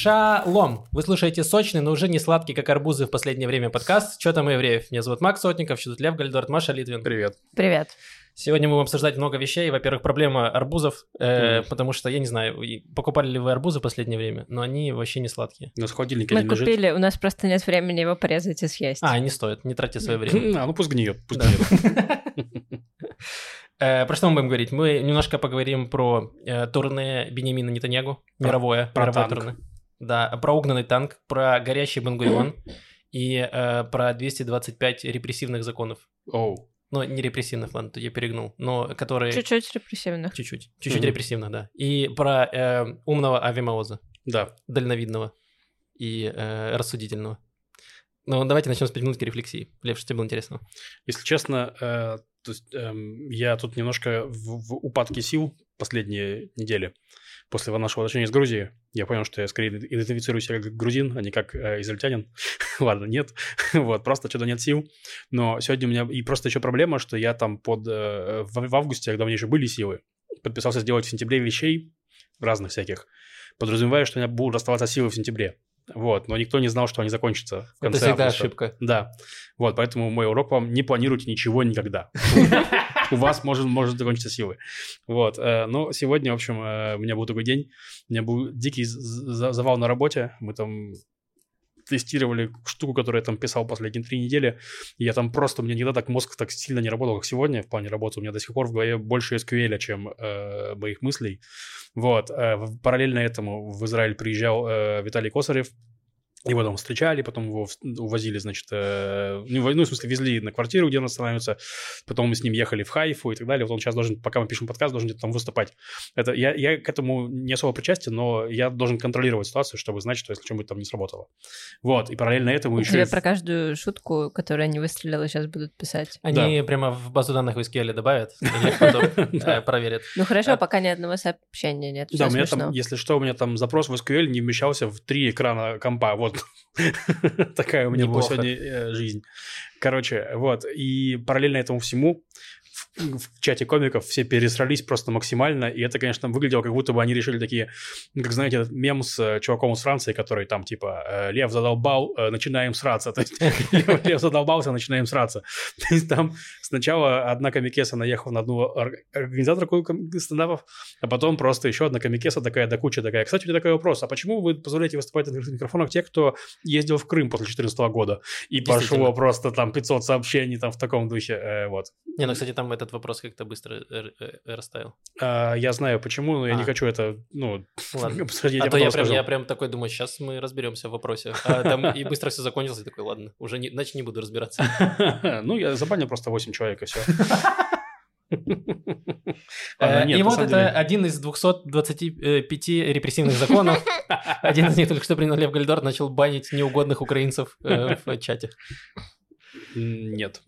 Шалом! Вы слушаете сочный, но уже не сладкий, как арбузы в последнее время подкаст «Что там евреев?». Меня зовут Макс Сотников, сюда Лев Гальдорт, Маша Литвин. Привет. Привет. Сегодня мы будем обсуждать много вещей. Во-первых, проблема арбузов, э, потому что, я не знаю, покупали ли вы арбузы в последнее время, но они вообще не сладкие. У нас в холодильнике Мы лежит. купили, у нас просто нет времени его порезать и съесть. А, не стоит, не тратьте свое время. А, ну пусть гниет, пусть Да. гниет. Э, Про что мы будем говорить? Мы немножко поговорим про э, турне Бенемина Нетаньягу, мировое, про мировое турне. Да, про угнанный танк, про горящий Бенгурион и э, про 225 репрессивных законов. Оу. Ну, не репрессивных, ладно, тут я перегнул, но которые... Чуть-чуть репрессивных. Чуть-чуть. Чуть-чуть Мгм. репрессивных, да. И про э, умного авиамаоза, Да. дальновидного и э, рассудительного. Ну, давайте начнем с 5 минутки рефлексии. Лев, что тебе было интересно? Если честно, э, то есть, эм, я тут немножко в, в упадке сил последние недели. После нашего возвращения из Грузии я понял, что я скорее идентифицирую себя как грузин, а не как э, израильтянин. Ладно, нет. вот, просто что-то нет сил. Но сегодня у меня... И просто еще проблема, что я там под... э, в, в августе, когда у меня еще были силы, подписался сделать в сентябре вещей разных всяких, подразумевая, что у меня будут оставаться силы в сентябре. Вот, но никто не знал, что они закончатся в конце Это всегда августа. ошибка. Да. Вот, поэтому мой урок вам не планируйте ничего никогда. У вас может, может закончиться силы. Вот. э, Но сегодня, в общем, э, у меня был такой день. У меня был дикий завал на работе. Мы там тестировали штуку, которую я там писал последние три недели. И я там просто, у меня никогда так мозг так сильно не работал, как сегодня в плане работы. У меня до сих пор в голове больше SQL, чем э, моих мыслей. Вот. э, параллельно этому в Израиль приезжал э, Виталий Косарев. Его там встречали, потом его увозили, значит, э, ну, в- смысле, везли на квартиру, где он останавливается, потом мы с ним ехали в Хайфу и так далее. Вот он сейчас должен, пока мы пишем подкаст, должен где-то там выступать. Это, я, я к этому не особо причастен, но я должен контролировать ситуацию, чтобы знать, что если что-нибудь там не сработало. Вот, и параллельно этому еще... Тебе и про каждую шутку, которую я не выстрелила, сейчас будут писать. Они прямо в базу данных в SQL добавят, э, проверят. Ну хорошо, А- пока ни одного сообщения нет. Да, у меня там, если что, у меня там запрос в SQL не вмещался в три экрана компа. Вот такая у меня была сегодня э, жизнь. Короче, вот. И параллельно этому всему в, чате комиков все пересрались просто максимально. И это, конечно, выглядело, как будто бы они решили такие, ну, как знаете, этот мем с э, чуваком из Франции, который там типа э, «Лев задолбал, э, начинаем сраться». То есть Лев, задолбался, начинаем сраться. То есть там сначала одна комикеса наехала на одну ор- организаторку стендапов, а потом просто еще одна комикеса такая до кучи такая. Кстати, у меня такой вопрос. А почему вы позволяете выступать на открытых микрофонах тех, кто ездил в Крым после 2014 года? И пошло просто там 500 сообщений там в таком духе. вот. Не, ну, кстати, там этот вопрос как-то быстро э, э, э, растаял. А, я знаю почему, но я не А. хочу это, ну, Ладно. обсудить. А я то я прям, я прям такой думаю, сейчас мы разберемся в вопросе. А там и быстро все закончилось, и такой, ладно, уже не, значит не буду разбираться. Ну, я забанил просто 8 человек, и все. Э, И вот это один из 225 репрессивных законов. Один из них только что принял Лев Гальдор, начал банить неугодных украинцев в чате. Нет.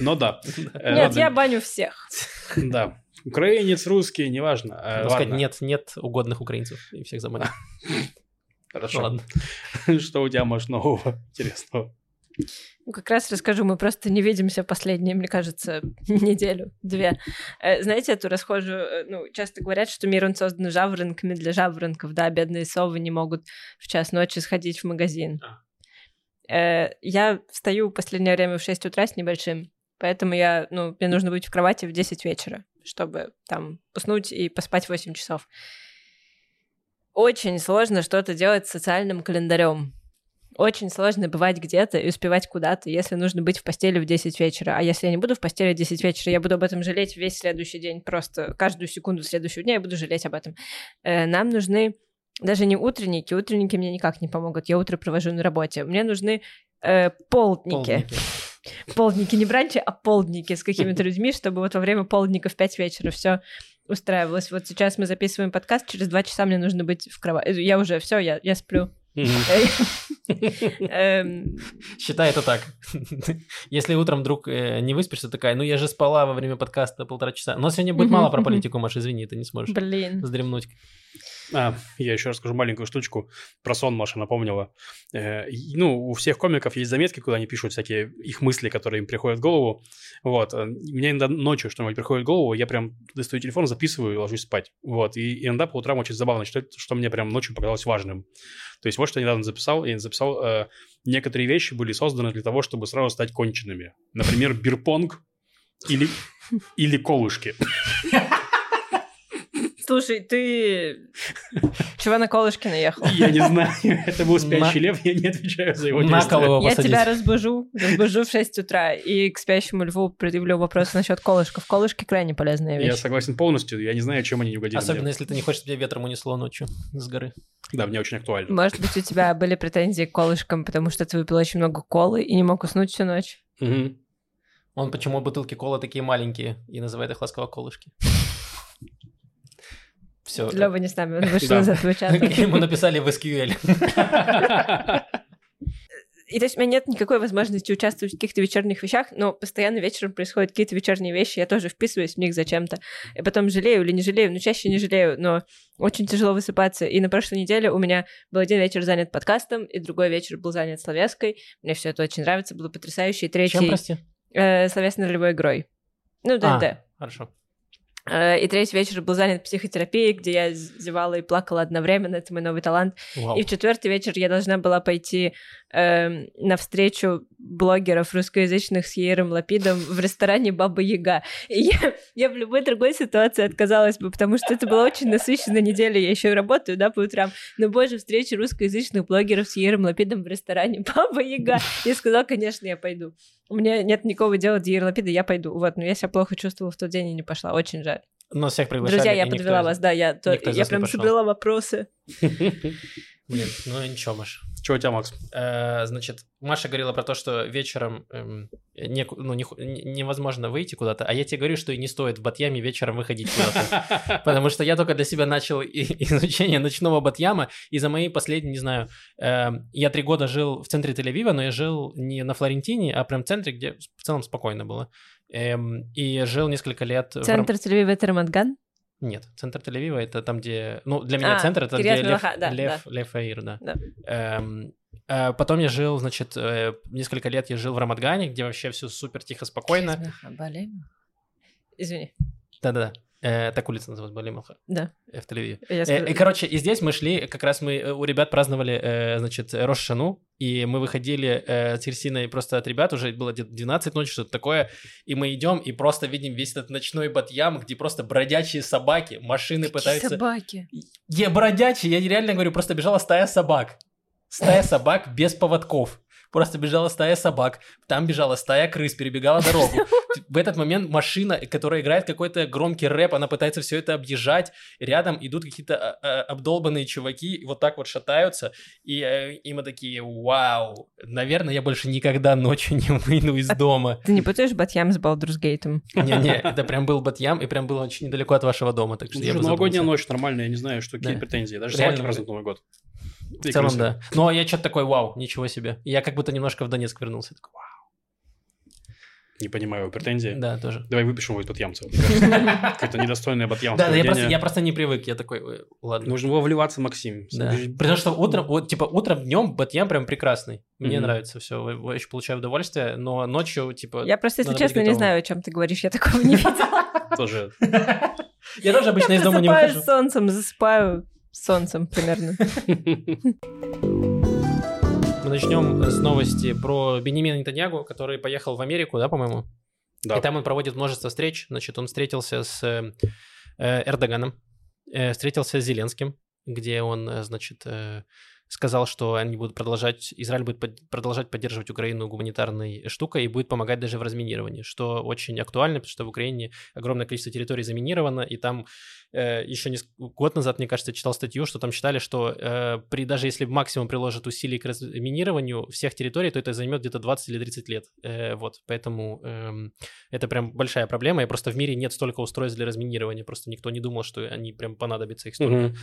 Но да. Э, Нет, я баню всех. Да. Украинец, русский, неважно. Э, сказать, нет, нет угодных украинцев, и всех забанил. Хорошо. Ладно. Что у тебя, может, нового интересного? Ну, Как раз расскажу, мы просто не видимся последние, мне кажется, неделю, две. Э, Знаете эту расхожую, ну, часто говорят, что мир он создан жаворонками для жаворонков, да, бедные совы не могут в час ночи сходить в магазин. Э, Я встаю в последнее время в 6 утра с небольшим, поэтому я, ну, мне нужно быть в кровати в 10 вечера, чтобы там уснуть и поспать 8 часов. Очень сложно что-то делать с социальным календарем. Очень сложно бывать где-то и успевать куда-то, если нужно быть в постели в 10 вечера. А если я не буду в постели в 10 вечера, я буду об этом жалеть весь следующий день. Просто каждую секунду следующего дня я буду жалеть об этом. Э, Нам нужны даже не утренники. Утренники мне никак не помогут. Я утро провожу на работе. Мне нужны э, полдники. Полдники. Полдники, не бранчи, а полдники с какими-то людьми, чтобы вот во время полдника в 5 вечера все устраивалось. Вот сейчас мы записываем подкаст, через два часа мне нужно быть в кровати. Я уже все, я, я сплю. Мгм. Эм, Считай это так. Если утром вдруг э, не выспишься, такая, ну я же спала во время подкаста полтора часа. Но сегодня будет мало про политику, Маш, извини, ты не сможешь Блин. вздремнуть. А, я еще расскажу маленькую штучку про сон, Маша напомнила. Э, ну, у всех комиков есть заметки, куда они пишут всякие их мысли, которые им приходят в голову. Вот. Э, мне иногда ночью что-нибудь приходит в голову, я прям достаю телефон, записываю и ложусь спать. Вот. И иногда по утрам очень забавно читать, что мне прям ночью показалось важным. То есть вот что я недавно записал. Я записал, э, некоторые вещи были созданы для того, чтобы сразу стать конченными. Например, бирпонг или, или колышки. Слушай, ты чего на колышке наехал? Я не знаю. Это был спящий лев, я не отвечаю за его действия. Я тебя разбужу, разбужу в 6 утра и к спящему льву предъявлю вопрос насчет колышков. Колышки крайне полезная вещь. Я согласен полностью, я не знаю, чем они не угодили. Особенно, если ты не хочешь, чтобы тебя ветром унесло ночью с горы. Да, мне очень актуально. Может быть, у тебя были претензии к колышкам, потому что ты выпил очень много колы и не мог уснуть всю ночь? Угу. Он почему бутылки колы такие маленькие и называет их ласково колышки. Все. Лёва не с нами, он вышел из этого чата. Ему написали в SQL. И то есть у меня нет никакой возможности участвовать в каких-то вечерних вещах, но постоянно вечером происходят какие-то вечерние вещи, я тоже вписываюсь в них зачем-то. И потом жалею или не жалею, ну чаще не жалею, но очень тяжело высыпаться. И на прошлой неделе у меня был один вечер занят подкастом, и другой вечер был занят словеской. Мне все это очень нравится, было потрясающе. И третий... Чем, прости? Э, словесно-ролевой игрой. Ну, ДНД. А, хорошо. Э, и третий вечер был занят психотерапией, где я зевала и плакала одновременно. Это мой новый талант. Вау. И в четвертый вечер я должна была пойти э, на встречу блогеров русскоязычных с Ейром Лапидом в ресторане Баба Яга. И я, я в любой другой ситуации отказалась бы, потому что это была очень насыщенная неделя. Я еще работаю, да, по утрам. Но, боже, встреча русскоязычных блогеров с Ейром Лапидом в ресторане Баба Яга. Я сказала, конечно, я пойду. У меня нет никакого дела до Ейра Лапида, я пойду. Вот, но я себя плохо чувствовала в тот день и не пошла. Очень жаль. Но всех приглашали. Друзья, я подвела вас, да, я, то, я прям собрала вопросы. Блин, ну ничего, Маш. Что у тебя, Макс? Э, значит, Маша говорила про то, что вечером эм, не, ну, не, невозможно выйти куда-то, а я тебе говорю, что и не стоит в Батьяме вечером выходить куда-то. Потому что я только для себя начал изучение ночного Батьяма, и за мои последние, не знаю, э, я три года жил в центре Тель-Авива, но я жил не на Флорентине, а прям в центре, где в целом спокойно было. Эм, и жил несколько лет... Центр в... Тель-Авива — это Рамадган? Нет, центр Тель-Авива это там, где... Ну, для меня а, центр это где Лев, да, Лев, да. Лев Аир, да. да. Эм, э, потом я жил, значит, э, несколько лет я жил в Рамадгане, где вообще все супер тихо, спокойно. Извини. Да-да-да. Э, так улица называется Балимаха. Да. Э, в Тель-Авиве. Э, и, короче, и здесь мы шли, как раз мы у ребят праздновали, э, значит, Рошану, и мы выходили э, с Кирсиной просто от ребят, уже было где-то 12 ночи, что-то такое, и мы идем и просто видим весь этот ночной батьям, где просто бродячие собаки, машины Какие пытаются... собаки? Я бродячие, я реально говорю, просто бежала стая собак. Стая собак без поводков просто бежала стая собак, там бежала стая крыс, перебегала дорогу. В этот момент машина, которая играет какой-то громкий рэп, она пытается все это объезжать, рядом идут какие-то а, а, обдолбанные чуваки, вот так вот шатаются, и, э, и мы такие, вау, наверное, я больше никогда ночью не выйду из а дома. Ты не путаешь Батьям с Балдурсгейтом? Не-не, это прям был Батьям, и прям было очень недалеко от вашего дома, так что я Новогодняя ночь нормальная, я не знаю, что какие претензии, даже собаки празднуют Новый год. В целом, да. Ну, а я что-то такой, вау, ничего себе. Я как будто немножко в Донецк вернулся. такой, вау. Не понимаю его претензии. Да, тоже. Давай выпишем его из Батьямца. Какое-то недостойное Батьямца. Да, я просто, я просто не привык. Я такой, ладно. Нужно было вливаться, Максим. Да. Потому что утром, вот, типа, утром, днем Батьям прям прекрасный. Мне mm-hmm. нравится все. Я еще получаю удовольствие, но ночью, типа... Я просто, если честно, не знаю, о чем ты говоришь. Я такого не видела. Тоже. Я тоже обычно из дома не выхожу. Я солнцем, засыпаю солнцем примерно. Мы начнем с новости про Бенемина Нетаньягу, который поехал в Америку, да, по-моему? Да. И там он проводит множество встреч. Значит, он встретился с э, Эрдоганом, э, встретился с Зеленским, где он, э, значит, э, сказал, что они будут продолжать, Израиль будет под, продолжать поддерживать Украину гуманитарной штукой и будет помогать даже в разминировании, что очень актуально, потому что в Украине огромное количество территорий заминировано, и там э, еще не, год назад, мне кажется, читал статью, что там считали, что э, при даже если максимум приложат усилий к разминированию всех территорий, то это займет где-то 20 или 30 лет. Э, вот, поэтому э, это прям большая проблема, и просто в мире нет столько устройств для разминирования, просто никто не думал, что они прям понадобятся их столько. Угу.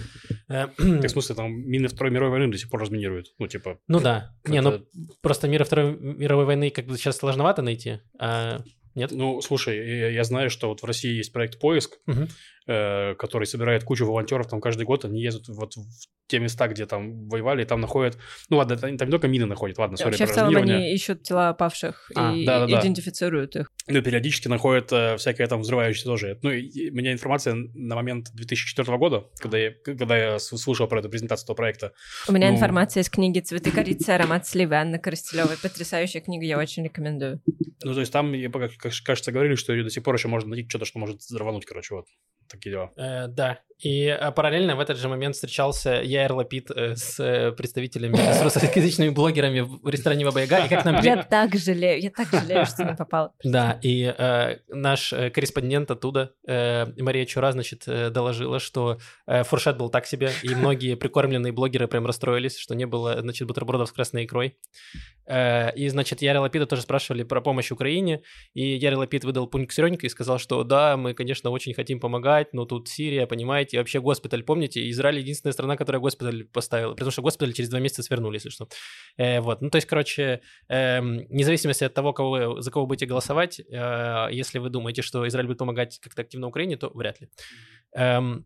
Э, в смысле, там мины Второй мировой войны до сих пор разминируют, ну, типа... Ну да, не, ну просто мира Второй мировой войны как бы сейчас сложновато найти, а Нет? Ну, слушай, я, знаю, что вот в России есть проект «Поиск», Мгм. Э, который собирает кучу волонтеров, там каждый год они ездят вот в те места, где там воевали, и там находят... Ну ладно, там, там не только мины находят, ладно, сори, Вообще, в целом, они ищут тела павших А, и да-да-да. идентифицируют их. Ну, периодически находят э, всякое там взрывающееся тоже. Ну, и, и у меня информация на момент 2004 года, когда я, когда я слушал про эту презентацию этого проекта. У меня Ну. информация из книги «Цветы корицы. Аромат сливы» Анны Коростелевой. Потрясающая книга, я очень рекомендую. Ну, то есть там, как- кажется, говорили, что до сих пор еще можно найти что-то, что может взорвануть, короче, вот. Такие дела. Э, да. И э, параллельно в этот же момент встречался Яир Лапид э, с э, представителями, с русскоязычными блогерами в ресторане Баба Яга. И как нам Я так жалею, я так жалею, что не попала. Да, и э, наш корреспондент оттуда, э, Мария Чура, значит, э, доложила, что э, фуршет был так себе, и многие прикормленные блогеры прям расстроились, что не было, значит, бутербродов с красной икрой. Э, и, значит, Яра Лапида тоже спрашивали про помощь Украине, и Яра Лапид выдал пункт и сказал, что да, мы, конечно, очень хотим помогать, но тут Сирия, понимаете, и вообще госпиталь, помните, Израиль единственная страна, которая госпиталь поставила, потому что госпиталь через два месяца свернули, если что. Э, вот, ну, то есть, короче, эм, вне зависимости от того, кого вы, за кого будете голосовать, э, если вы думаете, что Израиль будет помогать как-то активно Украине, то вряд ли. Эм,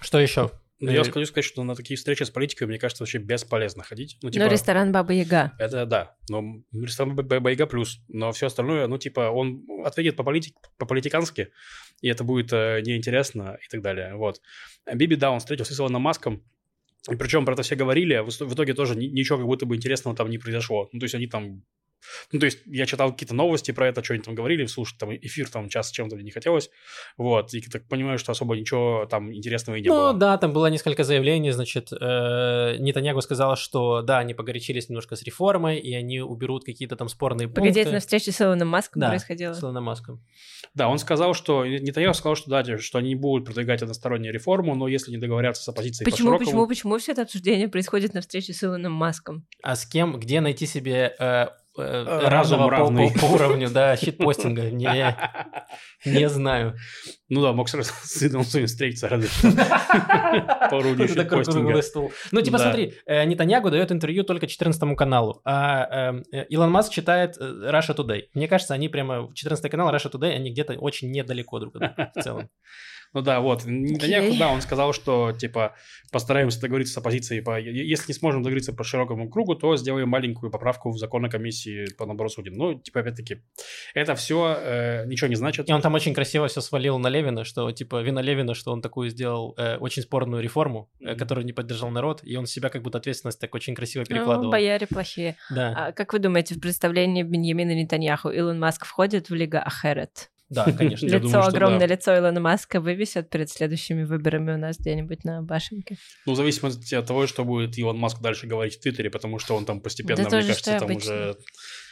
что еще? Ну, я хочу сказать, что на такие встречи с политикой, мне кажется, вообще бесполезно ходить. Ну, типа, ресторан Баба Яга. это да. Но ресторан Б- Б- Байга плюс. Но все остальное, ну, типа, он ответит по политик, по-политикански, и это будет э, неинтересно и так далее. Вот. Биби, да, он встретился с Илоном Маском, и причем про это все говорили, а в итоге тоже ни- ничего как будто бы интересного там не произошло. Ну, то есть они там... Ну, то есть я читал какие-то новости про это, что они там говорили, слушать там эфир там час чем-то мне не хотелось. Вот, и так понимаю, что особо ничего там интересного и не Ну было. да, там было несколько заявлений, значит, э, Нетаньягу сказала, что да, они погорячились немножко с реформой, и они уберут какие-то там спорные Погоди, это пункты. на встрече с Илоном Маском Да, происходило? с Илоном Маском. Да, он сказал, что... Нетаньяху сказал, что да, что они не будут продвигать одностороннюю реформу, но если не договорятся с оппозицией Почему, по-широкому... почему, почему все это обсуждение происходит на встрече с Илоном Маском? А с кем, где найти себе э, Разум равного по, равный. по- по уровню, да, щитпостинга? Не, не знаю. Ну да, мог сразу с сыном своим встретиться, разве что. По уровню щитпостинга. Ну, типа, смотри, э, Нетаньягу дает интервью только 14 каналу, а э, Илон Маск читает э, Russia Today. Мне кажется, они прямо, 14 канал, Russia Today, они где-то очень недалеко друг от друга в целом. Ну да, вот. Нетаньяху, Окей. да, он сказал, что, типа, постараемся договориться с оппозицией. По... Если не сможем договориться по широкому кругу, то сделаем маленькую поправку в закон о комиссии по набору судей. Ну, типа, опять-таки, это все ничего не значит. И он там очень красиво все свалил на Левина, что, типа, вина Левина, что он такую сделал э, очень спорную реформу, э, Мгм. которую не поддержал народ, и он себя как будто ответственность так очень красиво Ну, перекладывал. бояре плохие. Да, А как вы думаете, в представлении Беньямина Нетаньяху Илон Маск входит в Лига Ахерет? Да, конечно. Я лицо, думаю, что огромное да. лицо Илона Маска вывесят перед следующими выборами у нас где-нибудь на башенке. Ну, в зависимости от того, что будет Илон Маск дальше говорить в Твиттере, потому что он там постепенно, Да мне кажется, там обычно. уже...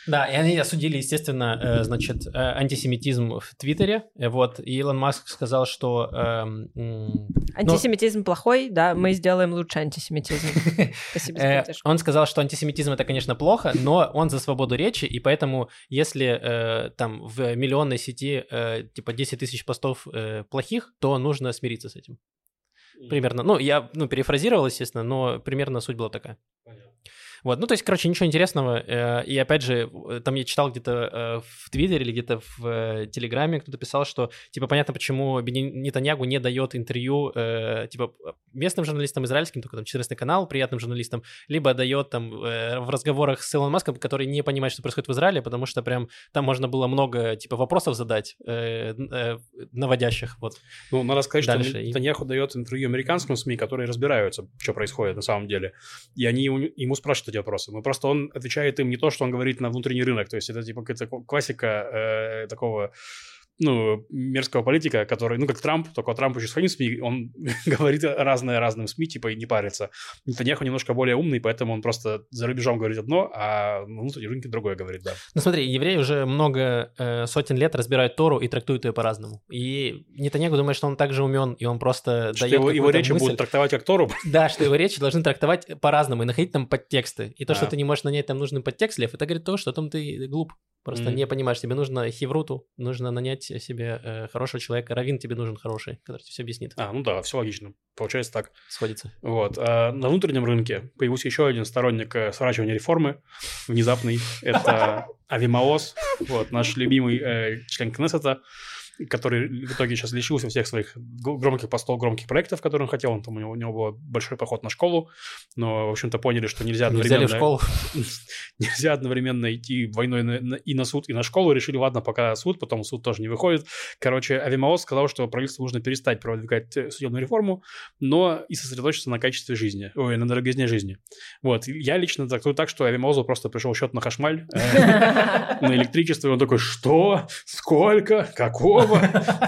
Да, и они осудили, естественно, э, значит, э, антисемитизм в Твиттере, э, вот, и Илон Маск сказал, что... эм, м, Антисемитизм плохой, да, мы сделаем лучше антисемитизм. Спасибо за поддержку. он сказал, что антисемитизм это, конечно, плохо, но он за свободу речи, и поэтому, если э, там в миллионной сети э, типа 10 тысяч постов э, плохих, то нужно смириться с этим. Примерно. Ну, я ну, перефразировал, естественно, но примерно суть была такая. Вот, ну, то есть, короче, ничего интересного. э, И опять же, э, там я читал где-то э, в Твиттере или где-то в Телеграме кто-то писал, что, типа, понятно, почему Нетаньягу не дает интервью, типа, местным журналистам израильским, только там 14 канал, приятным журналистам, либо дает там в разговорах с Илоном Маском, который не понимает, что происходит в Израиле, потому что прям там можно было много, типа, вопросов задать, наводящих, вот. Ну, надо сказать, Дальше. что Нетаньяху дает интервью американским СМИ, которые разбираются, что происходит на самом деле. И они ему спрашивают эти вопросы. Но просто он отвечает им не то, что он говорит на внутренний рынок. То есть это типа какая-то классика э, такого ну, мерзкого политика, который, ну, как Трамп, только Трамп еще своим СМИ, он говорит разное разным СМИ, типа, и не парится. Нетаньяху немножко более умный, поэтому он просто за рубежом говорит одно, а на внутреннем рынке другое говорит, да. Ну смотри, евреи уже много э, сотен лет разбирают Тору и трактуют ее по-разному. И Нетаньягу думает, что он также умен, и он просто Что дает его, его речи мысль. будут трактовать как Тору. Да, что его речи должны трактовать по-разному и находить там подтексты. И то, что ты не можешь нанять там нужный подтекст, Лев, это говорит то, что там ты глуп. Просто не понимаешь, тебе нужно хевруту, нужно нанять себе э, хорошего человека, равин тебе нужен хороший, который тебе все объяснит, А, ну да, все логично. Получается так. сходится. Вот. А на внутреннем рынке появился еще один сторонник э, сворачивания реформы, внезапный. Это Авимаос, вот, наш любимый э, член Кнессета, который в итоге сейчас лишился всех своих громких постов, громких проектов, которые он хотел. Он, там, у, него, у него был большой поход на школу, но, в общем-то, поняли, что нельзя одновременно... школу. нельзя одновременно идти войной на- на- и на суд, и на школу. Решили, ладно, пока суд, потом суд тоже не выходит. Короче, Авимаос сказал, что правительству нужно перестать продвигать э, судебную реформу, но и сосредоточиться на качестве жизни, ой, на дороговизне жизни. Вот. Я лично трактую так, что Авимаозу просто пришел счет на хашмаль, э, на электричество, и он такой, что? Сколько? Какого?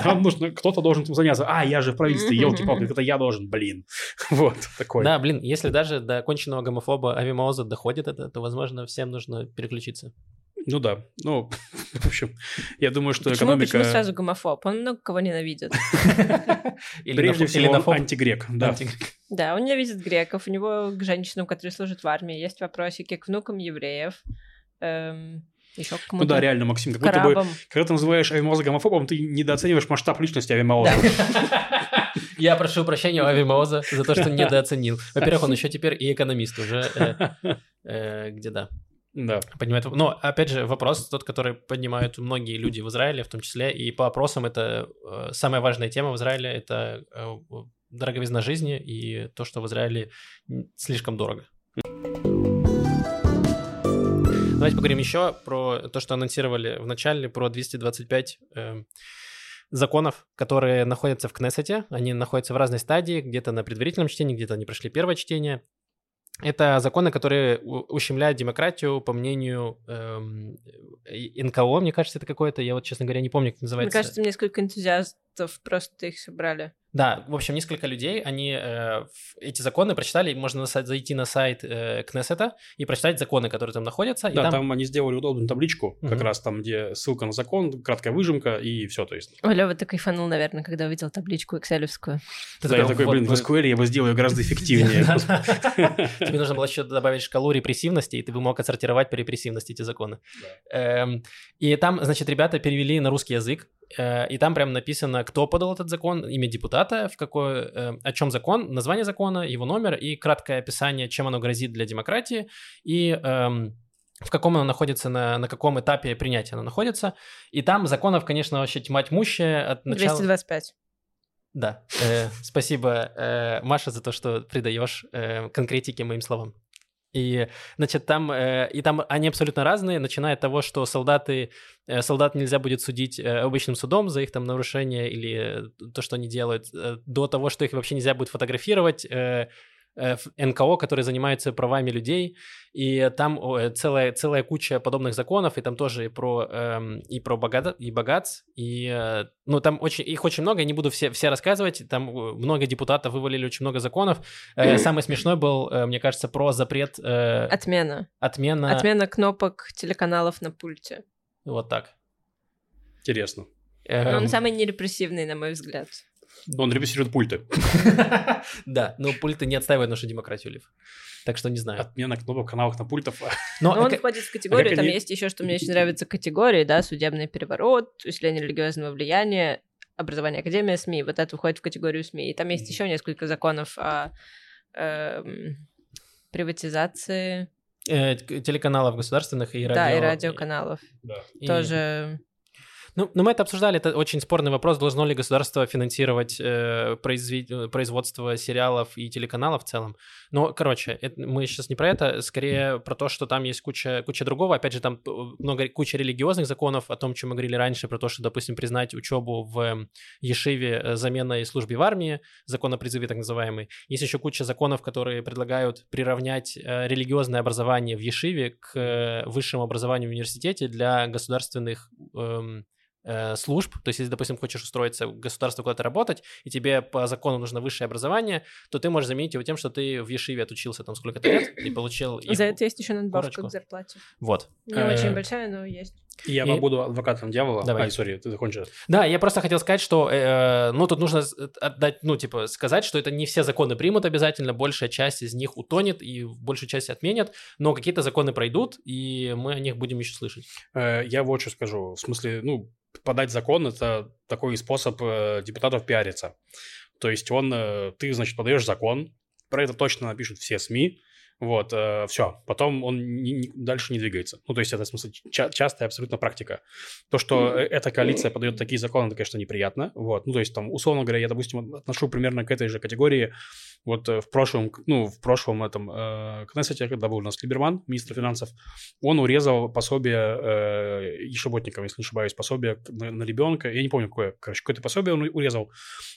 Нам нужно, кто-то должен этим заняться. А, я же в правительстве, елки-палки, это я должен, блин. Вот, такой. Да, блин, если даже до конченного гомофоба Авимаоза доходит это, то, возможно, всем нужно переключиться. Ну да, ну, в общем, я думаю, что Почему, экономика... почему сразу гомофоб? Он много кого ненавидит. Или Прежде всего, он антигрек, да. Да, он ненавидит греков, у него к женщинам, которые служат в армии, есть вопросики к внукам евреев, еще к Ну кому-то. да, реально, Максим, как будто бы, когда ты называешь Авимаоза гомофобом, ты недооцениваешь масштаб личности Авимаоза. Я прошу прощения у Авимаоза за то, что недооценил. Во-первых, он еще теперь и экономист уже, э, э, где да. Да. Понимает. Но, опять же, вопрос тот, который поднимают многие люди в Израиле, в том числе, и по опросам это э, самая важная тема в Израиле, это дороговизна жизни и то, что в Израиле слишком дорого. Давайте поговорим еще про то, что анонсировали в начале, про 225 э, законов, которые находятся в Кнессете. Они находятся в разной стадии, где-то на предварительном чтении, где-то они прошли первое чтение. Это законы, которые ущемляют демократию, по мнению эм, НКО, мне кажется, это какое-то, я вот, честно говоря, не помню, как Мне называется. кажется, несколько энтузиастов просто их собрали. Да, в общем, несколько людей, они э, эти законы прочитали, можно на сайт- зайти на сайт э, Кнессета и прочитать законы, которые там находятся. и Да, там- там они сделали удобную табличку, как Мгм. раз там, где ссылка на закон, краткая выжимка и все, то есть. О, Лёва, ты кайфанул, наверное, когда увидел табличку экселевскую. ты Да, я такой, такой, вот блин, в SQL я его сделаю гораздо эффективнее. Тебе нужно было еще добавить шкалу репрессивности, и ты бы мог отсортировать по репрессивности эти законы. Эм, И там, значит, ребята перевели на русский язык, и там прям написано, кто подал этот закон, имя депутата, в какой, э, о чем закон, название закона, его номер и краткое описание, чем оно грозит для демократии, и эм, в каком оно находится, на, на каком этапе принятия оно находится. И там законов, конечно, вообще тьма тьмущая от начала... 225. Да, э, спасибо, э, Маша, за то, что придаешь э, конкретики моим словам. И, значит, там, э, и там они абсолютно разные, начиная от того, что солдаты, э, солдат нельзя будет судить э, обычным судом за их там нарушение или э, то, что они делают, э, до того, что их вообще нельзя будет фотографировать, э, НКО, которые занимаются правами людей, и там э, целая, целая куча подобных законов, и там тоже и про, эм, и про богат, и богатс, и, э, ну, там очень, их очень много, я не буду все, все рассказывать, там э, много депутатов вывалили очень много законов. Э, Самый смешной был, э, мне кажется, про запрет, э, Отмена. отмена, Отмена кнопок телеканалов на пульте. вот так. Интересно. Но Эм, он самый нерепрессивный, на мой взгляд. Он репрессирует пульты. Да, но пульты не отстаивают нашу демократию, Лив. Так что не знаю. Отмена кнопок каналах на пультов. Но, Но он э, входит в категорию, как там они- есть еще, что мне очень нравятся категории, да, судебный переворот, усиление религиозного влияния, образование академия СМИ, вот это входит в категорию СМИ. И там есть еще несколько законов о эм, приватизации, э, телеканалов государственных и радио. да, и радиоканалов. Да. и- Тоже Ну, но мы это обсуждали, это очень спорный вопрос, должно ли государство финансировать э, произве- э, производство сериалов и телеканалов в целом. Но, короче, это- мы сейчас не про это, скорее про то, что там есть куча, куча другого. Опять же, там п- много, куча религиозных законов о том, чем мы говорили раньше, про то, что, допустим, признать учебу в эм, Ешиве э, заменой службе в армии, закон о призыве так называемый. Есть еще куча законов, которые предлагают приравнять э, религиозное образование в Ешиве к э, высшему образованию в университете для государственных эм, э, служб, то есть если, допустим, хочешь устроиться в государство куда-то работать, и тебе по закону нужно высшее образование, то ты можешь заменить его тем, что ты в Ешиве отучился там сколько-то лет и получил... за это есть еще надбавка к зарплате. Вот. Не Э, очень большая, но есть. Я И- побуду адвокатом дьявола. Давай. Ай, сори, ты закончил. Да, я просто хотел сказать, что, э, ну, тут нужно с- отдать, ну, типа, сказать, что это не все законы примут обязательно, большая часть из них утонет и большую часть отменят, но какие-то законы пройдут, и мы о них будем еще слышать. Э, Я вот что скажу. В смысле, ну, подать закон – это такой способ э, депутатов пиариться. То есть он, э, ты, значит, подаешь закон, про это точно напишут все СМИ, вот, все. Потом он не- не- дальше не двигается. Ну, то есть это, в смысле, ча- частая абсолютно практика. То, что э, эта коалиция подает такие законы, это, конечно, неприятно. Вот, ну, то есть там, условно говоря, я, допустим, отношу примерно к этой же категории. Вот э, в прошлом, ну, в прошлом этом э, Кнессете, когда был у нас Либерман, министр финансов, он урезал пособие э, ешеботникам, если не ошибаюсь, пособие на, на ребенка. Я не помню, какое. Короче, какое-то пособие он урезал.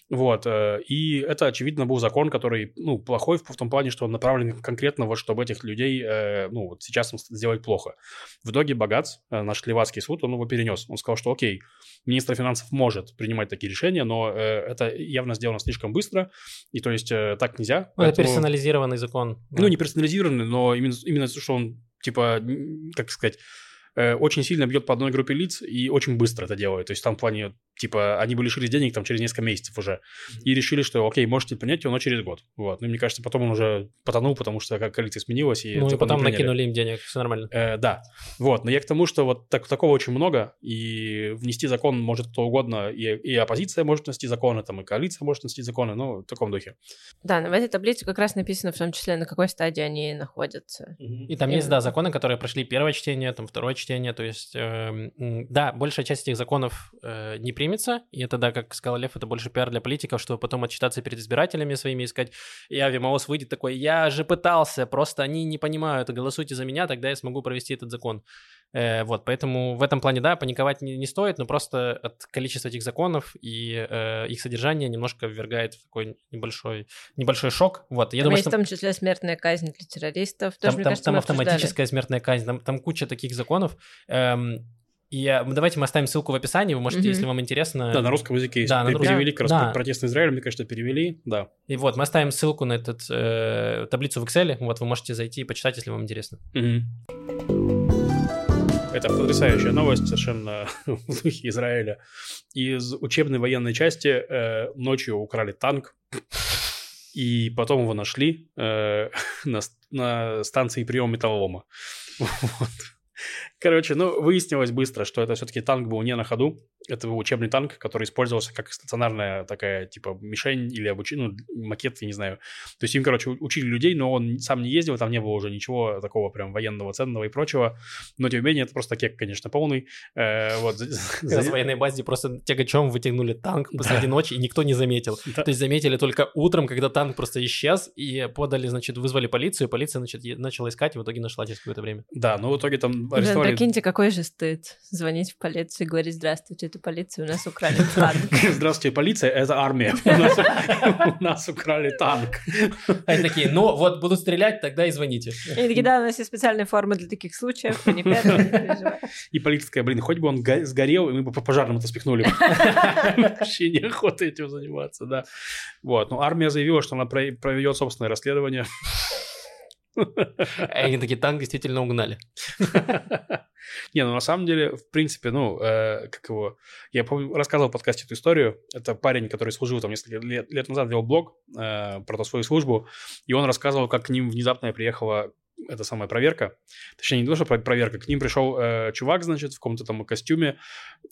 Вот. э, и это, очевидно, был закон, который, ну, плохой в, в том плане, что он направлен конкретно вот, чтобы этих людей, э, ну, вот сейчас им сделать плохо. В итоге Богац, э, наш Ливацкий суд, он его перенес. Он сказал, что окей, министр финансов может принимать такие решения, но э, это явно сделано слишком быстро, и то есть э, так нельзя. Ну, Это Поэтому- персонализированный закон. ну, не персонализированный, но именно, именно что он, типа, как сказать, э, очень сильно бьет по одной группе лиц и очень быстро это делает. То есть там в плане, типа, они бы лишились денег там через несколько месяцев уже. И решили, что, окей, можете принять его, но через год. Вот. Ну, и мне кажется, потом он уже потонул, потому что как коалиция сменилась. И Ну, и потом накинули им денег, все нормально. Э, да, вот, но я к тому, что вот так, такого очень много, и внести закон может кто угодно, и, и оппозиция может внести законы, там, и коалиция может внести законы, ну, в таком духе. Да, но в этой таблице как раз написано в том числе, на какой стадии они находятся. И там есть, да, законы, которые прошли первое чтение, там второе чтение, то есть, м, да, большая часть этих законов э, не примется, и это, да, как сказал Лев, это больше пиар для политиков, чтобы потом отчитаться перед избирателями своими и сказать, я, Вимаос выйдет такой, я же пытался, просто они не понимают, голосуйте за меня, тогда я смогу провести этот закон. Э, вот, поэтому в этом плане, да, паниковать не, не стоит, но просто от количества этих законов и э, их содержание немножко ввергает в такой небольшой, небольшой шок. Вот, я Там думаю, есть что... в том числе смертная казнь для террористов. Тоже, Там, мне там- кажется, там автоматическая смертная казнь, там, там куча таких законов. Эм, и э, давайте мы оставим ссылку в описании, вы можете, Мгм. если вам интересно. Да, на русском языке, если Да, на перевели как раз Да. протестный Израиль, мне кажется, перевели, да. И вот, мы оставим ссылку на эту таблицу в Excel, вот вы можете зайти и почитать, если вам интересно. Мгм. Это потрясающая новость совершенно в духе Израиля. Из учебной военной части э, ночью украли танк, и потом его нашли э, на, на станции приема металлолома. Вот. Короче, ну, выяснилось быстро, что это все-таки танк был не на ходу. Это был учебный танк, который использовался как стационарная такая, типа, мишень или обучение, ну, макет, я не знаю. То есть им, короче, учили людей, но он сам не ездил, там не было уже ничего такого прям военного, ценного и прочего. Но, тем не менее, это просто кек, конечно, полный. Э, вот. за- военной базе просто тягачом вытянули танк посреди ночи, и никто не заметил. Да. То есть заметили только утром, когда танк просто исчез, и подали, значит, вызвали полицию, и полиция, значит, начала искать, и в итоге нашла через какое-то время. Да, но в итоге там арестовали... прикиньте, какой же стыд. Звонить в полицию и говорить, здравствуйте, это полиция, у нас украли танк. Здравствуйте, полиция, это армия. У нас- украли танк. Они такие, ну вот будут стрелять, тогда и звоните. И они такие, да, у нас есть специальные формы для таких случаев, вы не первые, не переживайте». И полиция такая, блин, хоть бы он сгорел, и мы бы по пожарному это спихнули. Вообще неохота этим заниматься, да. Вот, ну армия заявила, что она про- проведет собственное расследование. Они такие, танк действительно угнали. Не, ну на самом деле, в принципе, ну, э, как его... Я помню, рассказывал в подкасте эту историю. Это парень, который служил там несколько лет, назад, вел блог э, про ту свою службу, и он рассказывал, как к ним внезапно приехала эта самая проверка. Точнее, не то, что про- проверка. К ним пришел э, чувак, значит, в каком-то там костюме,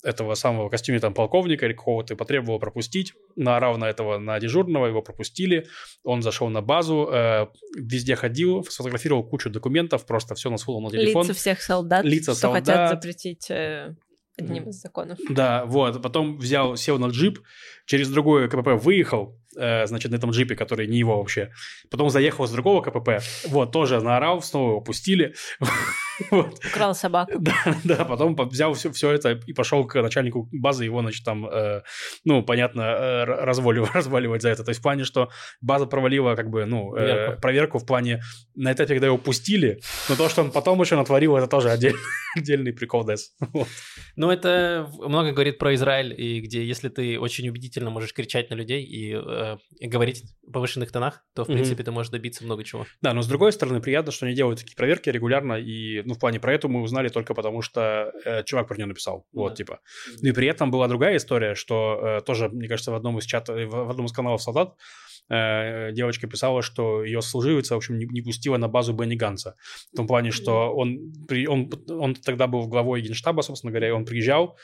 этого самого костюме там полковника или какого-то, и потребовал пропустить. Наорал на этого, на дежурного, его пропустили. Он зашел на базу, э, везде ходил, сфотографировал кучу документов, просто все насунул на телефон. Лица всех солдат, Лица что хотят солдат. запретить э, одним из законов. Да, вот. Потом взял, сел на джип, через другое КПП выехал, э, значит, на этом джипе, который не его вообще. Потом заехал с другого КПП, вот, тоже наорал, снова его пустили. Вот. Украл собаку. Да, да, потом по- взял все, все это и пошел к начальнику базы, его, значит, там, э, ну, понятно, э, разваливать, разваливать за это. То есть в плане, что база провалила, как бы, ну, э, Проверку. проверку в плане на этапе, когда его пустили, но то, что он потом еще натворил, это тоже отдель- отдельный прикол, Дэс. Вот. Ну, это много говорит про Израиль, и где если ты очень убедительно можешь кричать на людей и, э, и говорить в повышенных тонах, то, в Мгм. принципе, ты можешь добиться много чего. Да, но с другой стороны, приятно, что они делают такие проверки регулярно, и, Ну, в плане про это мы узнали только потому, что э, чувак про нее написал. Ну Вот, да. типа. Ну и при этом была другая история, что э, тоже, мне кажется, в одном из чатов, в в одном из каналов «Солдат» э, девочка писала, что ее служивица, в общем, не, не пустила на базу Бенни Ганса. В том плане, что он, при, он, он тогда был главой генштаба, собственно говоря, и он приезжал,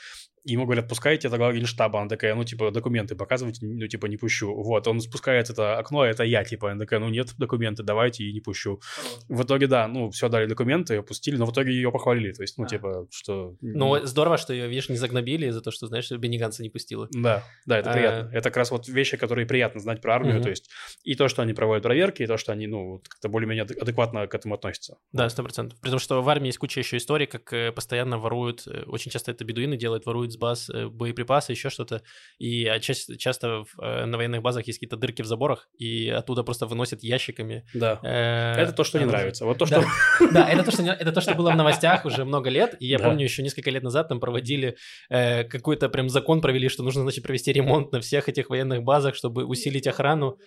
ему говорят, пускайте, это генштаба. Она такая, ну, типа, документы показывайте, ну, типа, не пущу. Вот, он спускает это окно, это я, типа, она такая, ну, нет документы, давайте, и не пущу. В итоге, да, ну, все, дали документы, ее пустили, но в итоге ее похвалили, то есть, ну, А. типа, что... Ну, здорово, что ее, видишь, не загнобили за то, что, знаешь, Бенни Ганса не пустила. Да, да, это А. приятно. Это как раз вот вещи, которые приятно знать про армию, Мгм. то есть и то, что они проводят проверки, и то, что они, ну, как-то более-менее ад- адекватно к этому относятся. Да, сто процентов. При том, что в армии есть куча еще историй, как э, постоянно воруют, э, очень часто это бедуины делают, воруют с баз э, боеприпасы, еще что-то. И а, ча- часто в, э, на военных базах есть какие-то дырки в заборах, и оттуда просто выносят ящиками. Да. э, Это то, что не оружие. нравится. Вот то, что... Да, это то, что, это то, что было в новостях уже много лет. И я помню, еще несколько лет назад там проводили э, какой-то прям закон провели, что нужно, значит, провести ремонт на всех этих военных базах, чтобы усилить охрану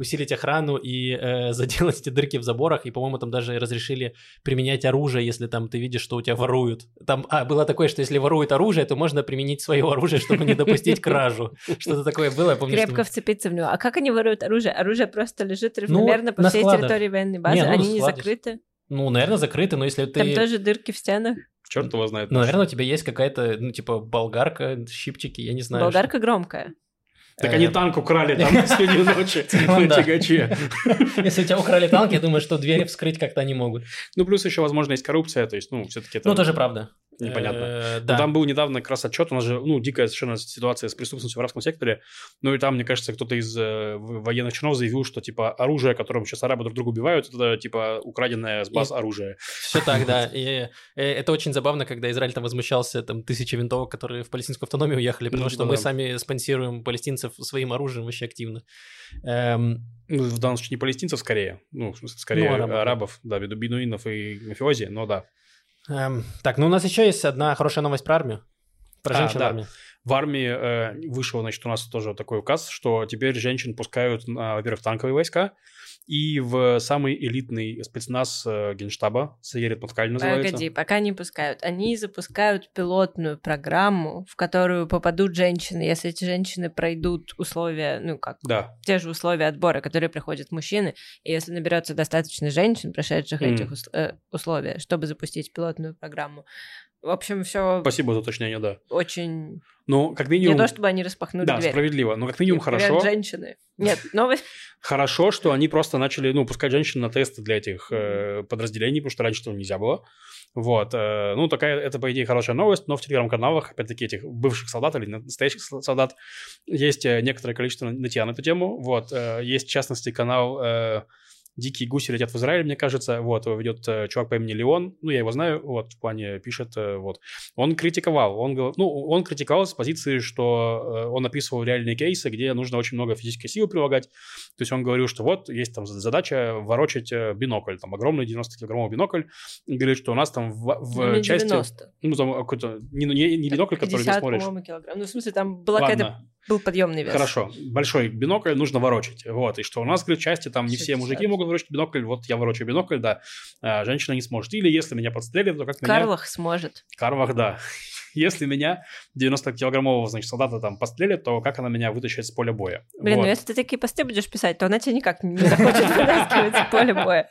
усилить охрану и э, заделать эти дырки в заборах, и, по-моему, там даже разрешили применять оружие, если там ты видишь, что у тебя воруют. Там, а, было такое, что если воруют оружие, то можно применить свое оружие, чтобы не допустить кражу. Что-то такое было, я помню, что- Крепко вцепиться в него. А как они воруют оружие? Оружие просто лежит равномерно по всей складах. территории военной базы. Не, ну, они не закрыты. Ну, наверное, закрыто, но если ты... Там тоже дырки в стенах. Черт его знает. Ну, наверное, у тебя есть какая-то, ну, типа, болгарка, щипчики, я не знаю. Болгарка громкая. Так Э, они танк украли там среди ночи на тягаче. Если у тебя украли танк, я думаю, что двери вскрыть как-то они могут. Ну, плюс еще, возможно, есть коррупция, то есть, ну, все-таки это Ну, тоже правда. Непонятно. Э, Да. Там был недавно как раз отчет, у нас же, ну, дикая совершенно ситуация с преступностью в арабском секторе. Ну, и там, мне кажется, кто-то из э, военных чинов заявил, что, типа, оружие, которым сейчас арабы друг друга убивают, это, типа, украденное с баз оружие. Все так, да. И э, это очень забавно, когда Израиль там возмущался, там, тысячи винтовок, которые в палестинскую автономию уехали, потому Ну, что типа, мы сами спонсируем палестинцев своим оружием вообще активно. Эм, Ну, в данном случае не палестинцев скорее, ну, скорее Ну, арабов, арабов, да. да, беду- бедуинов и мафиози, но да. Эм, Так, ну у нас еще есть одна хорошая новость про армию. Про А, женщин в да. армии. В армии э, вышел, значит, у нас тоже такой указ, что теперь женщин пускают, на, во-первых, в танковые войска, и в самый элитный спецназ э, генштаба, Саерит Маткаль называется. Погоди, пока не пускают. Они запускают пилотную программу, в которую попадут женщины. Если эти женщины пройдут условия, ну как, Да, те же условия отбора, которые проходят мужчины, и если наберется достаточно женщин, прошедших этих ус- э, условия, чтобы запустить пилотную программу. В общем, все спасибо за уточнение, да. очень... Ну, как Не минимум... то, чтобы они распахнули Да, дверь. справедливо. Но как минимум Говорят, хорошо, женщины. Нет, новость... хорошо, что они просто начали, ну, пускать женщин на тесты для этих э, подразделений, потому что раньше этого нельзя было. Вот. э, ну, такая, это, по идее, хорошая новость, но в телеграм-каналах, опять-таки, этих бывших солдат или настоящих сол- солдат есть э, некоторое количество нытья на эту тему. Вот. э, есть, в частности, канал э, «Дикие гуси летят в Израиль», мне кажется. Вот. Его ведет э, чувак по имени Леон. Ну, я его знаю. Вот. В плане пишет. э, вот. Он критиковал. Он, ну, он критиковал с позиции, что э, он описывал реальные кейсы, где нужно очень много физической силы прилагать. То есть он говорил, что вот есть там задача ворочать бинокль, там огромный 90-килограммовый бинокль. И говорит, что у нас там в, в Ну, не части... 90. Ну, там какой-то... Не, не, не бинокль, который ты 50, смотришь. по-моему, килограмм. Ну, в смысле, там была какая-то... Был подъемный вес. хорошо. Большой бинокль нужно ворочать. Вот. И что у нас, говорит, части там не все 60. мужики могут ворочать бинокль. Вот я ворочаю бинокль, да. А женщина не сможет. Или если меня подстрелят, то как меня... Карлах сможет. Карвах, да. Если меня 90-килограммового, значит, солдата там пострелят, то как она меня вытащит с поля боя? Блин, Вот. ну если ты такие посты будешь писать, то она тебя никак не захочет вытаскивать с поля боя.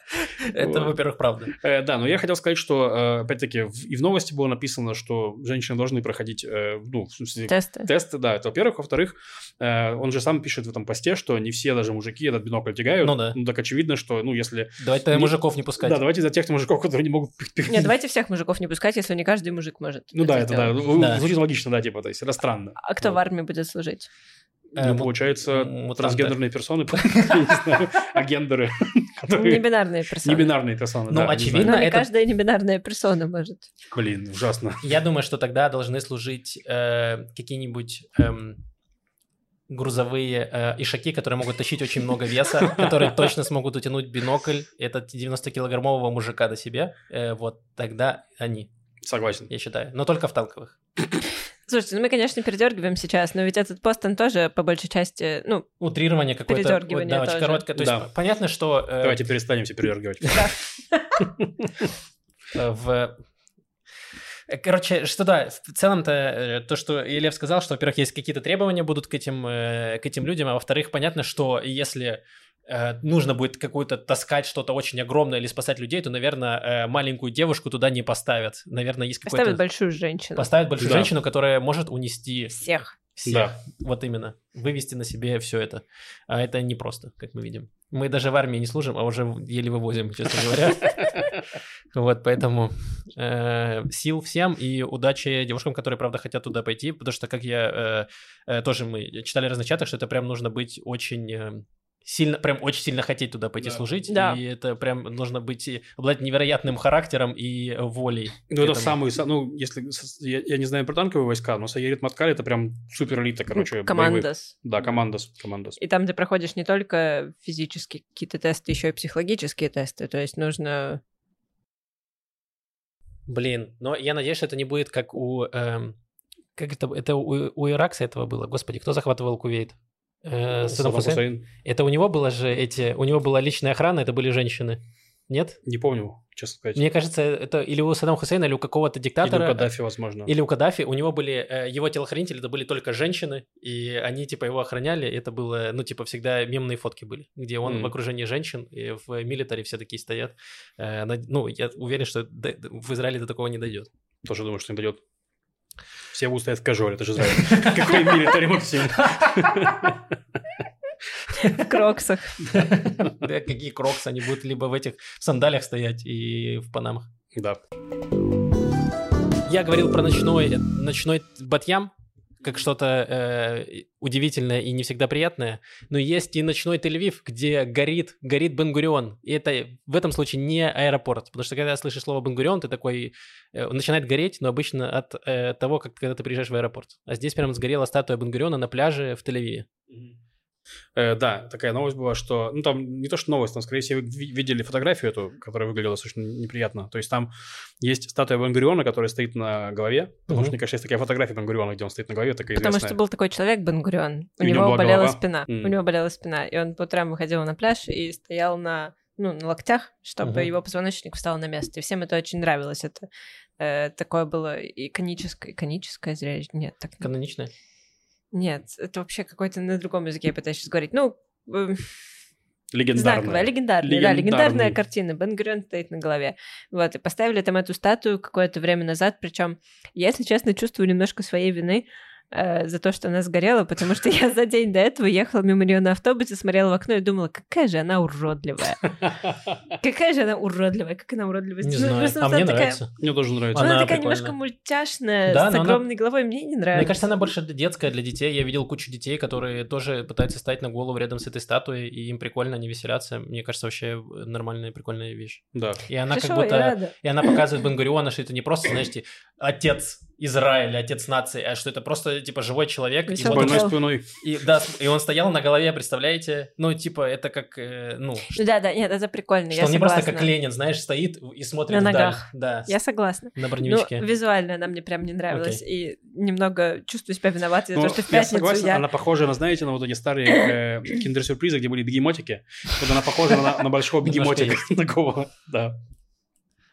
Это, во-первых, правда. Э, да, но я хотел сказать, что, э, опять-таки, и в новости было написано, что женщины должны проходить, э, ну, в смысле, Тесты. тесты, да, это во-первых. Во-вторых, он же сам пишет в этом посте, что не все даже мужики этот бинокль тягают. Ну да. Ну, так очевидно, что, ну, если... Давайте мужиков не пускать. Да, давайте за тех мужиков, которые не могут... Нет, давайте всех мужиков не пускать, если не каждый мужик может. Ну да, это да, ну, Да. звучит логично, да, типа, то есть это странно. А кто Вот. в армии будет служить? Э, Ну, получается, мутанты. трансгендерные персоны, я не знаю, агендеры, которые... Небинарные персоны. Небинарные персоны, Ну, очевидно. Ну, это- каждая небинарная персона может. Блин, ужасно. Я думаю, что тогда должны служить э, какие-нибудь эм, грузовые э, ишаки, которые могут тащить очень много веса, которые точно смогут утянуть бинокль, этот 90-килограммового мужика до себя. Э, вот тогда они, Согласен. я считаю. Но только в танковых. Слушайте, ну мы, конечно, передергиваем сейчас, но ведь этот пост, он тоже по большей части, ну, Утрирование какое-то. Передёргивание да, очень тоже. короткое. То есть Да. понятно, что... э, Давайте перестанем все передергивать. в Короче, что да, в целом-то э, то, что Елев сказал, что, во-первых, есть какие-то требования будут к этим, э, к этим людям, а во-вторых, понятно, что если нужно будет какую-то таскать что-то очень огромное или спасать людей, то, наверное, маленькую девушку туда не поставят. Наверное, есть какой-то... Поставят большую женщину. Поставят большую Да. женщину, которая может унести Всех. всех. Да. Вот именно. Вывести на себе все это. А это непросто, как мы видим. Мы даже в армии не служим, а уже еле вывозим, честно говоря. Вот, поэтому э, сил всем и удачи девушкам, которые, правда, хотят туда пойти, потому что, как я э, э, тоже мы читали в разных чатах, что это прям нужно быть очень э, сильно, прям очень сильно хотеть туда пойти Да. служить, Да. и это прям нужно быть обладать невероятным характером и волей. Ну, это самый, са- ну, если, я, я не знаю про танковые войска, но Сайерит Маткаль это прям супер элита, короче. боевых. Командос. Да, командос, командос. И там ты проходишь не только физические какие-то тесты, еще и психологические тесты. То есть нужно... Блин, но я надеюсь, что это не будет как у... эм, как это, это у, у Иракса этого было? Господи, кто захватывал Кувейт? Э, Саддам Саддам Хусейн? Хусейн. Это у него было же эти... У него была личная охрана, это были женщины. Нет? Не помню, честно сказать. Мне кажется, это или у Саддама Хусейна, или у какого-то Или диктатора. у Каддафи, возможно. Или у Каддафи, у него были, э, его телохранители, это были только женщины, и они, типа, его охраняли, это было, ну, типа, всегда мемные фотки были, где он Мгм. в окружении женщин, и в милитаре все такие стоят. Э, ну, я уверен, что в Израиле до такого не дойдет. Тоже думаю, что не дойдет. Все будут стоять в кажуале, это же Израиль. Какой милитари Максим. В кроксах. Да, какие кроксы, они будут либо в этих сандалях стоять и в панамах. Да. Я говорил про ночной, ночной Батьям, как что-то э, удивительное и не всегда приятное, но есть и ночной Тель-Авив, где горит, горит Бенгурион. И это в этом случае не аэропорт, потому что когда слышишь слово Бенгурион, ты такой, э, он начинает гореть, но обычно от э, того, как когда ты приезжаешь в аэропорт. А здесь прям сгорела статуя Бенгуриона на пляже в Тель-Авиве. Э, да, такая новость была, что... Ну, там не то, что новость, там, скорее всего, ви- видели фотографию эту, которая выглядела достаточно неприятно. То есть там есть статуя Бенгуриона, которая стоит на голове. Потому Мгм. что, мне кажется, есть такая фотография Бенгуриона, где он стоит на голове, такая Потому известная. что был такой человек Бенгурион. У у него болела голова. спина. М. У него болела спина. И он по утрам выходил на пляж и стоял на, ну, на локтях, чтобы Мгм. его позвоночник встал на место. И всем это очень нравилось. Это э, такое было иконическое, иконическое зрелище. Нет, так Каноничная. Нет. Это вообще какой-то на другом языке я пытаюсь сейчас говорить. Ну, э, Легендарная. Знаковая, легендарная, да, Легендарный. легендарная картина. Бен Гурион стоит на голове. Вот, и поставили там эту статую какое-то время назад, причем я, если честно, чувствую немножко своей вины э, за то, что она сгорела, потому что я за день до этого ехала мимо нее на автобусе, смотрела в окно и думала, какая же она уродливая. Какая же она уродливая, как она уродливая. Не Ну, знаю, а мне нравится. Мне тоже нравится. Она, Она такая немножко мультяшная, с огромной головой, мне не нравится. Мне кажется, она больше детская для детей. Я видел кучу детей, которые тоже пытаются стать на голову рядом с этой статуей, и им прикольно, они веселятся. Мне кажется, вообще нормальная, прикольная вещь. Да. И она как будто... И она показывает Бенгуриона, что это не просто, знаешь, ти- отец Израиля, отец нации, а что это просто, типа, живой человек. И, вот- Больной Хотел- спиной. и, да, и он стоял на голове, представляете? Ну, типа, это как, э, ну, Ну да, да, нет, это прикольно, что я он не просто согласна. как Ленин, знаешь, стоит и смотрит На вдаль. ногах. Да, Я согласна. на Ну, броневичке. визуально она мне прям не нравилась. И немного чувствую себя виноватой за Ну, то, что в я пятницу согласен, я... она похожа на, знаете, на вот эти старые э, киндер-сюрпризы, где были бегемотики. Вот она похожа на, на большого бегемотика такого. Да.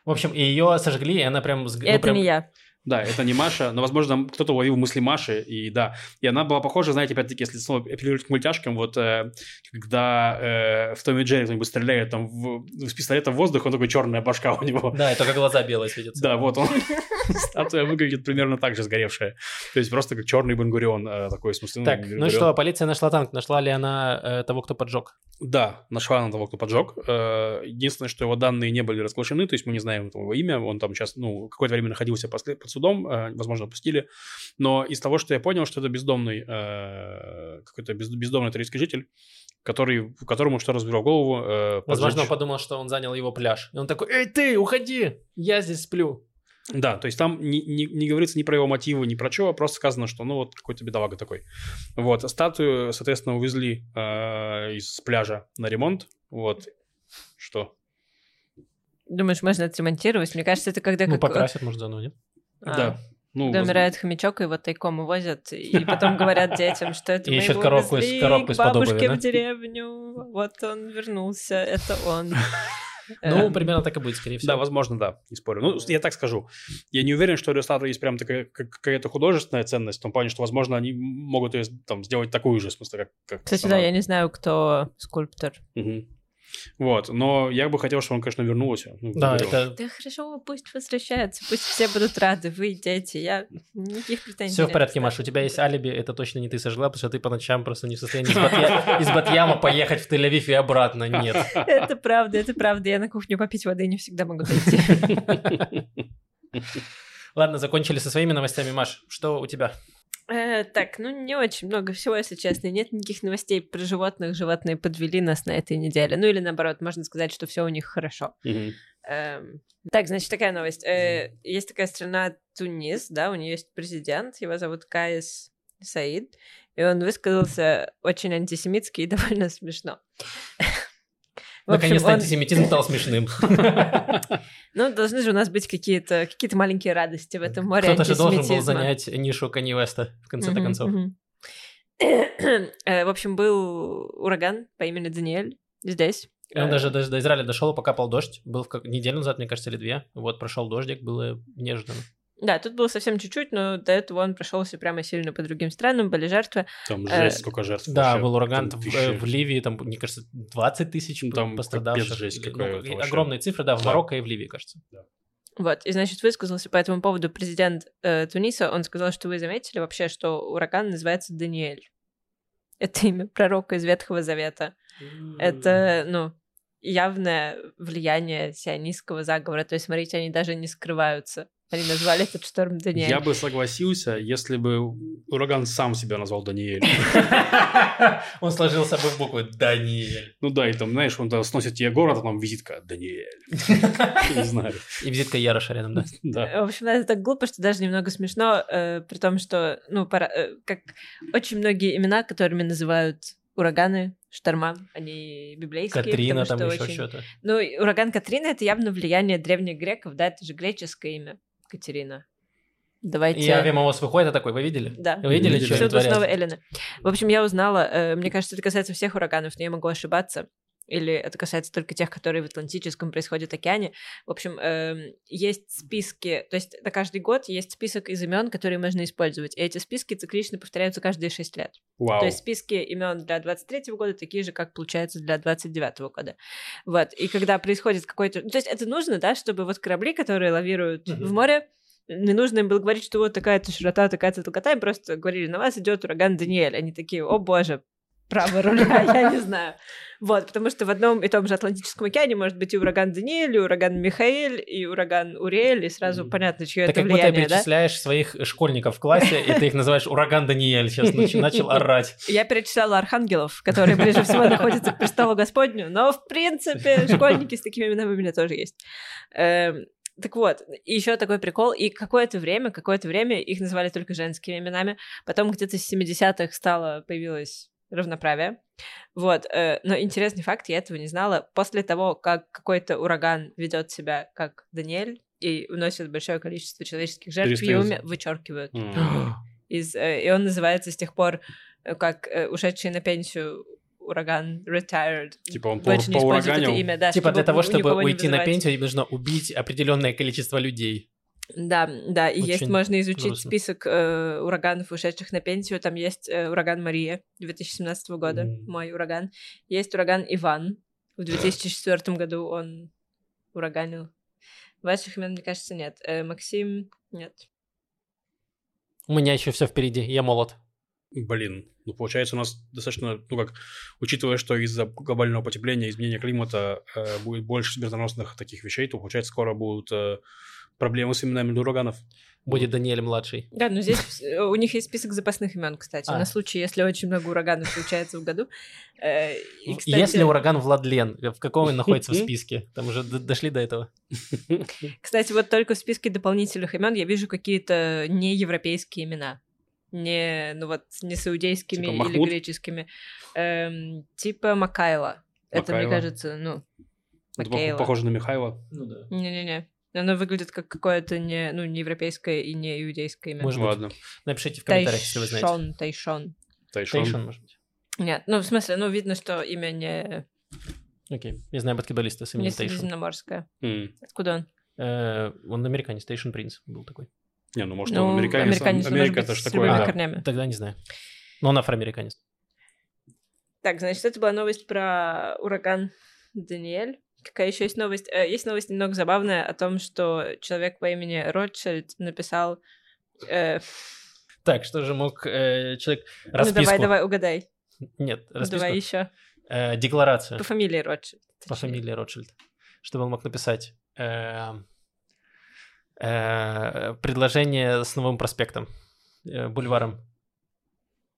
В общем, и ее сожгли, и она прям... ну, Это прям- не я. Да, это не Маша, но, возможно, кто-то уловил мысли Маши, и да. И она была похожа, знаете, опять-таки, если снова апеллировать к мультяшкам, вот э, когда э, в Том и Джерри кто-нибудь стреляет там в, с пистолета в воздух, он такой черная башка у него. Да, и только глаза белые светятся. Да, вот он. Статуя выглядит примерно так же сгоревшая. То есть просто как черный Бенгурион э, такой, в смысле. Так, ну что, полиция нашла танк. Нашла ли она э, того, кто поджег? Да, нашла она того, кто поджег. Э, Единственное, что его данные не были разглашены, то есть мы не знаем его имя. Он там сейчас, ну, какое-то время находился под судом, э, возможно, опустили. Но из того, что я понял, что это бездомный, э, какой-то без- бездомный турецкий житель, который, которому что разбил голову. э, Возможно, он подумал, что он занял его пляж. И он такой, эй, ты, уходи, я здесь сплю. Да, то есть там не, не- не говорится ни про его мотивы, ни про чего, просто сказано, что ну вот какой-то бедолага такой. Вот, статую, соответственно, увезли э, из пляжа на ремонт. Вот, что? Думаешь, можно отремонтировать? Мне кажется, это когда Ну, как... покрасят, может, заново, нет? А, Да. Ну, Когда воз- умирает хомячок, его тайком увозят, и потом говорят детям, что это мы его коробку из- увезли коробку бабушке в деревню, вот он вернулся, это он. Ну, Эм, примерно так и будет, скорее всего. Да, возможно, да, не спорю. Ну, я так скажу. Я не уверен, что у иллюстратора есть прям такая как- какая-то художественная ценность, в том плане, что, возможно, они могут ее там сделать такую же, в смысле, как... как Кстати, сама. да, я не знаю, кто скульптор. Мгм. Вот, но я бы хотел, чтобы он, конечно, вернулся. Ну, Да, это Да хорошо, пусть возвращается, пусть все будут рады, вы, дети, я никаких претензий все в порядке, кстати. Маш. У тебя есть алиби, это точно не ты сожгла, потому что ты по ночам просто не в состоянии из Батьяма поехать в Тель-Авив и обратно. Нет. Это правда, это правда. Я на кухню попить воды не всегда могу дойти. Ладно, закончили со своими новостями. Маш, что у тебя? Э, Так, ну не очень много всего, если честно. Нет никаких новостей про животных. Животные подвели нас на этой неделе. Ну или наоборот, можно сказать, что все у них хорошо. Эм, Так, значит, такая новость. Э, Есть такая страна Тунис, да, у нее есть президент, его зовут Каис Саид, и он высказался очень антисемитски и довольно смешно. Наконец-то он- антисемитизм стал смешным. Ну, должны же у нас быть какие-то какие маленькие радости в этом море Кто-то же должен был занять нишу Канье Уэста, в конце-то концов. Э, В общем, был ураган по имени Даниэль здесь. И он Э, даже, даже до Израиля дошел, покапал дождь. Был в как... неделю назад, мне кажется, или две. Вот, прошел дождик, было неожиданно. Да, тут было совсем чуть-чуть, но до этого он прошелся прямо сильно по другим странам, были жертвы. Там Э, жесть, сколько жертв. Да, вообще. был ураган Там в, тысячи. э, в Ливии, там, мне кажется, 20 тысяч Ну, там пострадавших. жесть Ну, какая-то и вообще. огромные цифры, да, в Да. Марокко и в Ливии, кажется. Вот, и, значит, высказался по этому поводу президент э, Туниса. Он сказал, что вы заметили вообще, что ураган называется Даниэль. Это имя пророка из Ветхого Завета. Это, ну, явное влияние сионистского заговора. То есть, смотрите, они даже не скрываются. Они назвали этот шторм Даниэль. Я бы согласился, если бы ураган сам себя назвал Даниэль. Он сложил с собой буквы Даниэль. Ну да, и там, знаешь, он сносит тебе город, а там визитка Даниэль. Не знаю. И визитка Яроша рядом, да. Да. В общем, это так глупо, что даже немного смешно, э, при том, что, ну, пора- э, как очень многие имена, которыми называют ураганы, шторма, они библейские. Катрина, потому там что еще очень- что-то. Ну, ураган Катрина — это явно влияние древних греков, да, это же греческое имя Катерина. Давайте... И Авимаос выходит, а такой, вы видели? Да. Вы видели, Видели. что Всюду творят? снова Эллина. В общем, я узнала, э, мне кажется, это касается всех ураганов, но я могу ошибаться. Или это касается только тех, которые в Атлантическом происходят океане. В общем, эм, есть списки, то есть на каждый год есть список из имен, которые можно использовать. И эти списки циклично повторяются каждые 6 лет. Вау. То есть списки имен для 23 года такие же, как получается для 29 года. Вот. И когда происходит какой-то... ну, То есть это нужно, да, чтобы вот корабли, которые лавируют Мгм. в море, не нужно им было говорить, что вот такая-то широта, такая-то долгота, им просто говорили, на вас идет ураган Даниэль. Они такие, о боже, право руля, я не знаю. Вот, потому что в одном и том же Атлантическом океане может быть и ураган Даниэль, и ураган Михаэль, и ураган Уриэль, и сразу понятно, чье это как будто влияние, да? перечисляешь своих школьников в классе, и ты их называешь ураган Даниэль. Сейчас нач- начал орать. Я перечисляла архангелов, которые ближе всего находятся к престолу Господню, но, в принципе, школьники с такими именами у меня тоже есть. Эм, Так вот, еще такой прикол, и какое-то время, какое-то время их называли только женскими именами, потом где-то с 70-х стало, появилось равноправие. Вот, э, но интересный факт, я этого не знала. После того, как какой-то ураган ведет себя как Даниэль и уносит большое количество человеческих жертв. Юмми вычеркивают М. из, э, и он называется с тех пор э, как э, ушедший на пенсию ураган retired. Типа он по- Больше это поураганил? имя, да. Типа для того, чтобы уйти на пенсию, нужно убить определенное количество людей. Да, да, и есть, Очень можно изучить грустно. список э, ураганов, ушедших на пенсию. Там есть э, ураган Мария 2017 года, Мгм. мой ураган. Есть ураган Иван. В 2004 году он ураганил. Ваших имен, мне кажется, нет. Э, Максим, нет. У меня еще все впереди, я молод. Блин, ну получается у нас достаточно, ну как, учитывая, что из-за глобального потепления, изменения климата э, будет больше смертоносных таких вещей, то получается скоро будут э, проблемы с именами для ураганов. Будет Даниэль младший. Да, но здесь э, у них есть список запасных имен, кстати, А. на случай, если очень много ураганов случается в году. Э, и, В- кстати, Если ураган Владлен, в каком он находится в списке? Там уже дошли до этого. Кстати, вот только в списке дополнительных имен я вижу какие-то неевропейские имена. Не, ну вот, не саудейскими Типа или греческими. Эм, типа Макайла. Это, мне Макайла. кажется, ну, Это Макейла. похоже на Михайла. Ну да. Не-не-не. Оно выглядит как какое-то не, ну, не европейское и не иудейское имя. Может быть. Ладно. Напишите в комментариях, если вы знаете. Тайшон, Тайшон. Тайшон. Тайшон, может быть. Нет, ну, в смысле, ну, видно, что имя не... Окей. Я знаю баскетболиста с Не именем Тейшн. Средиземноморская. М. Откуда он? Э, Он американец, Тейшн Принц был такой. Не, ну может, Ну, он американец. американец, он Америка это быть же с такое. корнями. Тогда не знаю. Но он афроамериканец. Так, значит, это была новость про ураган Даниэль. Какая еще есть новость? Э, Есть новость немного забавная о том, что человек по имени Ротшильд написал... э, Так, что же мог э, человек... ну Расписку... давай, давай, угадай. Нет, Ну, расписку. Давай еще. Э, декларацию По фамилии Ротшильд. по точнее. фамилии Ротшильд. Чтобы он мог написать э, э, предложение с новым проспектом, э, бульваром.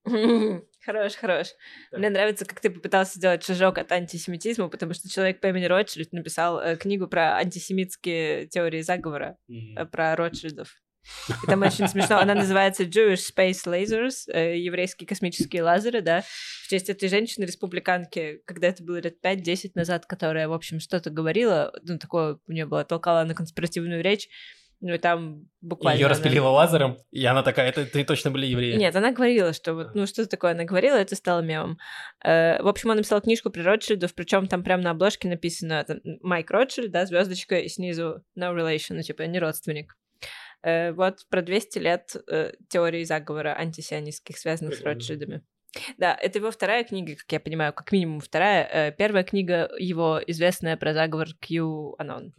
Хорош, хорош. Мне нравится, как ты попытался сделать шажок от антисемитизма, потому что человек по имени Ротшильд написал э, книгу про антисемитские теории заговора, э, про Ротшильдов. И там очень смешно. Она называется Jewish Space Lasers, э, еврейские космические лазеры, да, в честь этой женщины-республиканки, когда это было лет 5-10 назад, которая, в общем, что-то говорила, ну, такое у нее было, толкала на конспиративную речь, ну, и там буквально... Ее она- распилило лазером, и она такая, это ты точно были евреи. нет, она говорила, что вот, ну, что такое она говорила, это стало мемом. Э, в общем, он написал книжку про Ротшильдов, причем там прямо на обложке написано там, Майк Ротшильд, да, звездочка, и снизу no relation, ну, типа, не родственник. Э, вот про 200 лет э, теории заговора антисионистских, связанных Прикольно. с Ротшильдами. Да, это его вторая книга, как я понимаю, как минимум вторая. Э, первая книга его известная про заговор QAnon.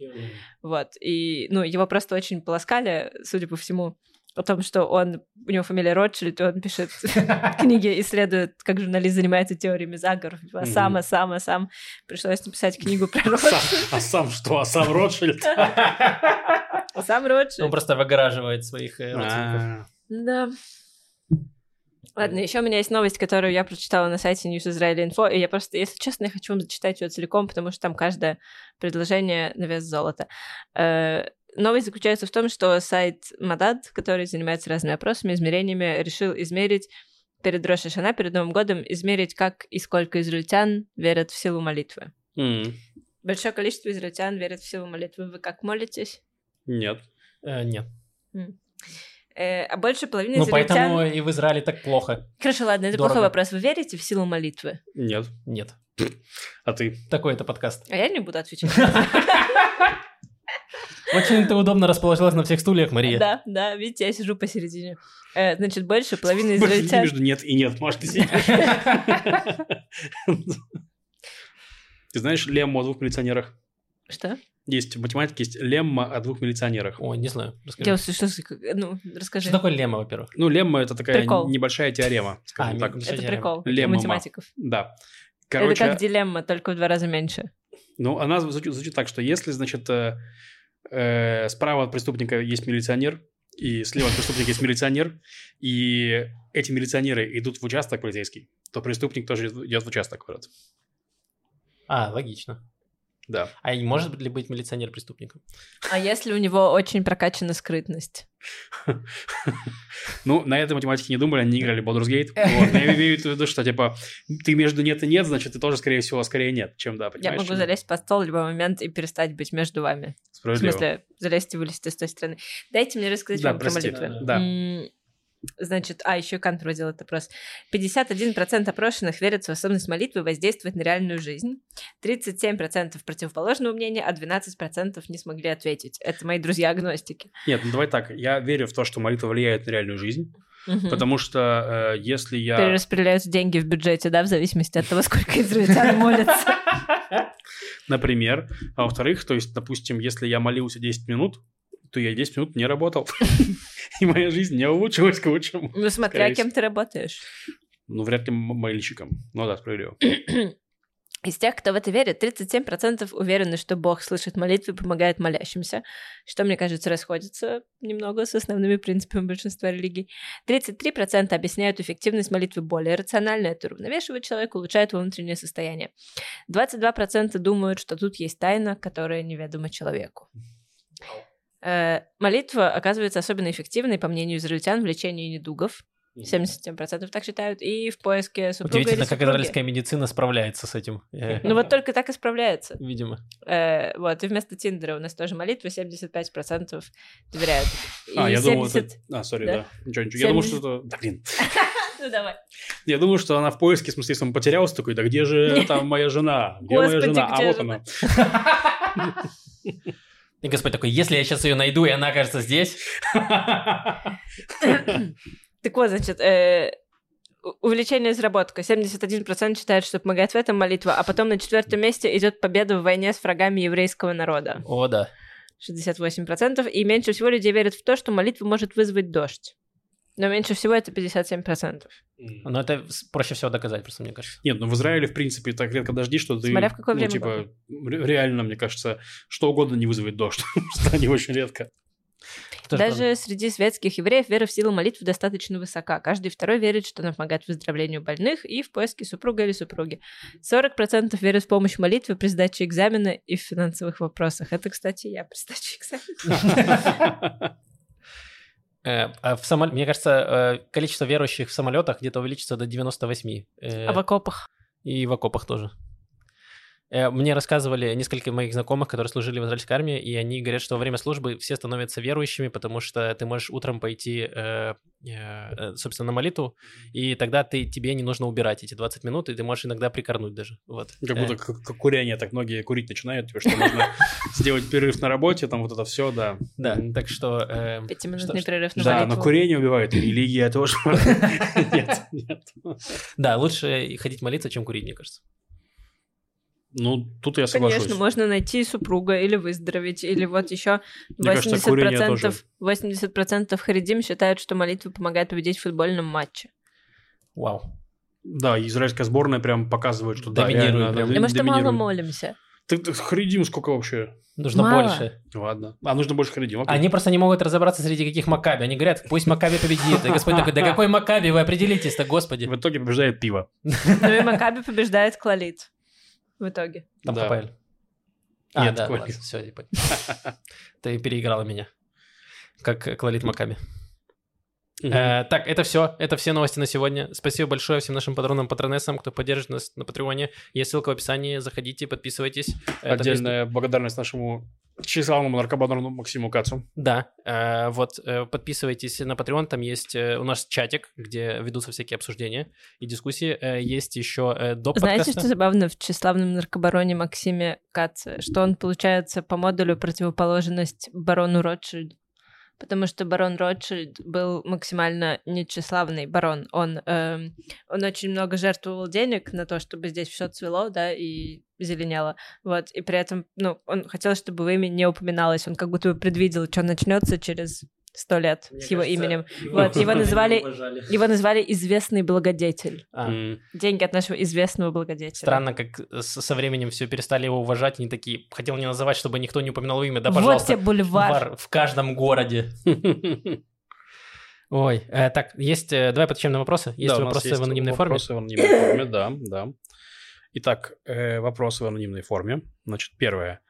Вот. И, ну, его просто очень полоскали, судя по всему, о том, что он, у него фамилия Ротшильд, и он пишет книги, исследует, как журналист занимается теориями заговоров. А Мгм. сам, а сам, а сам. Пришлось написать книгу про Сам- Ротшильд. А сам что? А сам Ротшильд? А сам Он Ротшильд. просто выгораживает своих э, родственников. А, Да. Ладно, еще у меня есть новость, которую я прочитала на сайте News Israel Info, и я просто, если честно, я хочу вам зачитать ее целиком, потому что там каждое предложение на вес золота. Э, Новость заключается в том, что сайт Мадад, который занимается разными опросами, измерениями, решил измерить перед Рош Шана, перед Новым годом, измерить, как и сколько израильтян верят в силу молитвы. м, Большое количество израильтян верят в силу молитвы. Вы как молитесь? Нет. Э, Нет. Э, а больше половины Ну, израильтян... поэтому и в Израиле так плохо. Хорошо, ладно, это Дорого. плохой вопрос. Вы верите в силу молитвы? Нет. Нет. А ты? Такой это подкаст. А я не буду отвечать. Очень ты удобно расположилась на всех стульях, Мария. Да, да, видите, я сижу посередине. Э, Значит, больше половины израильтян... между нет и нет, Маш, ты сидишь. Ты знаешь лемму о двух милиционерах? Что? Есть в математике есть лемма о двух милиционерах. Ой, не знаю. Я Расскажи. услышала, что... Ну, расскажи. Что такое лемма, во-первых? Ну, лемма это такая Прикол. небольшая теорема, А, скажем так. ми- Это Кстати, прикол для лемма. математиков. Да. Это Короче, как дилемма, только в два раза меньше. ну, она звучит, звучит так, что если, значит, э, э, справа от преступника есть милиционер, и слева от преступника есть милиционер, и эти милиционеры идут в участок полицейский, то преступник тоже идет в участок. Вот. А, логично. Да. А может ли быть милиционер преступником? А если у него очень прокачана скрытность? Ну, на этой математике не думали, они не играли в Baldur's Gate. Вот. Но я имею в виду, что, типа, ты между нет и нет, значит, ты тоже, скорее всего, скорее нет, чем да, Я понимаешь? могу залезть под стол в любой момент и перестать быть между вами. В смысле, залезть и вылезти с той стороны. Дайте мне рассказать Да, вам про молитвы. Да. Значит, а, еще Кант проводил этот опрос. 51% опрошенных верят в способность молитвы воздействовать на реальную жизнь. 37% противоположного мнения, а 12% не смогли ответить. Это мои друзья-агностики. Нет, ну давай так, я верю в то, что молитва влияет на реальную жизнь, Мгм. потому что э, если я... Перераспределяются деньги в бюджете, да, в зависимости от того, сколько израильтян молятся. Например. А во-вторых, то есть, допустим, если я молился 10 минут, то я 10 минут не работал. И моя жизнь не улучшилась к лучшему. Ну, смотря кем ты работаешь. Ну, вряд ли м- молильщиком. Ну да, справедливо. Из тех, кто в это верит, 37% уверены, что Бог слышит молитвы и помогает молящимся, что, мне кажется, расходится немного с основными принципами большинства религий. 33% объясняют эффективность молитвы более рационально, это уравновешивает человека, улучшает его внутреннее состояние. 22% думают, что тут есть тайна, которая неведома человеку. Э, молитва оказывается особенно эффективной, по мнению израильтян, в лечении недугов. 77% так считают. И в поиске супруга Удивительно, как израильская медицина справляется с этим. Э, Ну вот только так и справляется. Видимо. Э, вот, и вместо Тиндера у нас тоже молитва, 75% доверяют. И А, я думал, 70 это... А, сори, Да. да. Ничего, ничего. Я думал, что 70. это... Да, блин. Ну давай. Я думаю, что она в поиске, в смысле, если он потерялся, такой, да где же там моя жена? Где моя жена? А вот она. И Господь такой, если я сейчас ее найду, и она окажется здесь, Так вот, значит, э, увеличение заработка. 71% считают, что помогает в этом молитва, а потом на четвертом месте идет победа в войне с врагами еврейского народа. о да. 68%. И меньше всего людей верят в то, что молитва может вызвать дождь. Но меньше всего это 57%. Но это проще всего доказать, просто мне кажется. Нет, ну в Израиле, в принципе, так редко дожди, что ты... Смотря в какое ну, время типа, ре- реально, мне кажется, что угодно не вызовет дождь, потому что они очень редко. Тоже Даже правда. среди светских евреев вера в силу молитвы достаточно высока. Каждый второй верит, что она помогает выздоровлению больных и в поиске супруга или супруги. 40% верят в помощь молитвы при сдаче экзамена и в финансовых вопросах. Это, кстати, я при сдаче экзамена. Э, а в самол- Мне кажется, э, количество верующих в самолетах где-то увеличится до 98. э, А в окопах? И в окопах тоже. Э, Мне рассказывали несколько моих знакомых, которые служили в израильской армии, и они говорят, что во время службы все становятся верующими, потому что ты можешь утром пойти, э, э, собственно, на молитву, и тогда ты, тебе не нужно убирать эти 20 минут, и ты можешь иногда прикорнуть даже. Вот. Как Э, будто как, как курение, так многие курить начинают, типа, что нужно сделать перерыв на работе, там вот это все, да. Да, так что... Пятиминутный перерыв на Да, но курение убивает, и религия тоже. Нет, нет. Да, лучше и ходить молиться, чем курить, мне кажется. Ну, тут я соглашусь. Конечно, можно найти супруга или выздороветь, или вот еще Мне кажется, курение 80%, тоже. 80% харидим считают, что молитва помогает победить в футбольном матче. Вау. Да, израильская сборная прям показывает, что да, Доминирует реально, прям. мы что мало молимся. Ты, ты харидим сколько вообще? Нужно Мало. больше. Ладно. А нужно больше харидим. окей. Они просто не могут разобраться среди каких Макаби. Они говорят, пусть Макаби победит. И Господь такой, да какой Макаби, вы определитесь-то, Господи. В итоге побеждает пиво. Ну и Макаби побеждает Клалит. В итоге. Там Да. Хапаэль. А, Нет, да, ладно, все, понял. Ты переиграла меня. Как Клалит Макаби. Мгм. Э, так, это все. Это все новости на сегодня. Спасибо большое всем нашим патронам, патронессам, кто поддержит нас на Патреоне. Есть ссылка в описании. Заходите, подписывайтесь. Это Отдельная благодарность нашему тщеславному наркобарону Максиму Кацу. Да, э, вот э, подписывайтесь на Patreon, там есть э, у нас чатик, где ведутся всякие обсуждения и дискуссии. Э, есть еще э, до Знаете, подкаста. что забавно в тщеславном наркобароне Максиме Каце? Что он, получается, по модулю противоположность барону Ротшильду. Потому что барон Ротшильд был максимально нетщеславный барон. Он, эм, он очень много жертвовал денег на то, чтобы здесь все цвело, да, и зеленело. Вот, и при этом, ну, он хотел, чтобы его имя не упоминалось. Он как будто бы предвидел, что начнется через сто лет с его именем. Вот, его называли, его назвали известный благодетель. А. Деньги от нашего известного благодетеля. Странно, как со временем все перестали его уважать, они такие, хотел не называть, чтобы никто не упоминал имя, да, вот пожалуйста. тебе бульвар. бар в каждом городе. Ой, э, так, есть, э, давай подключим на вопросы. Есть Да, вопросы есть в анонимной форме? Вопросы в анонимной форме, да, да. Итак, э, вопросы в анонимной форме. Значит, первое.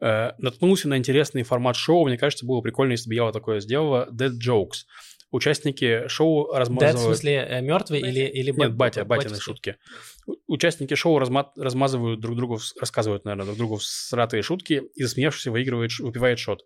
Э, наткнулся на интересный формат шоу. Мне кажется, было прикольно, если бы я вот такое сделала. Dead Jokes. Участники шоу Дед, в размазывают... смысле, мертвый или, или Нет, ба- батя, батины батюшки? шутки. Участники шоу разма- размазывают друг другу, рассказывают, наверное, друг другу сратые шутки, и засмеявшись выигрывает, выпивает шот.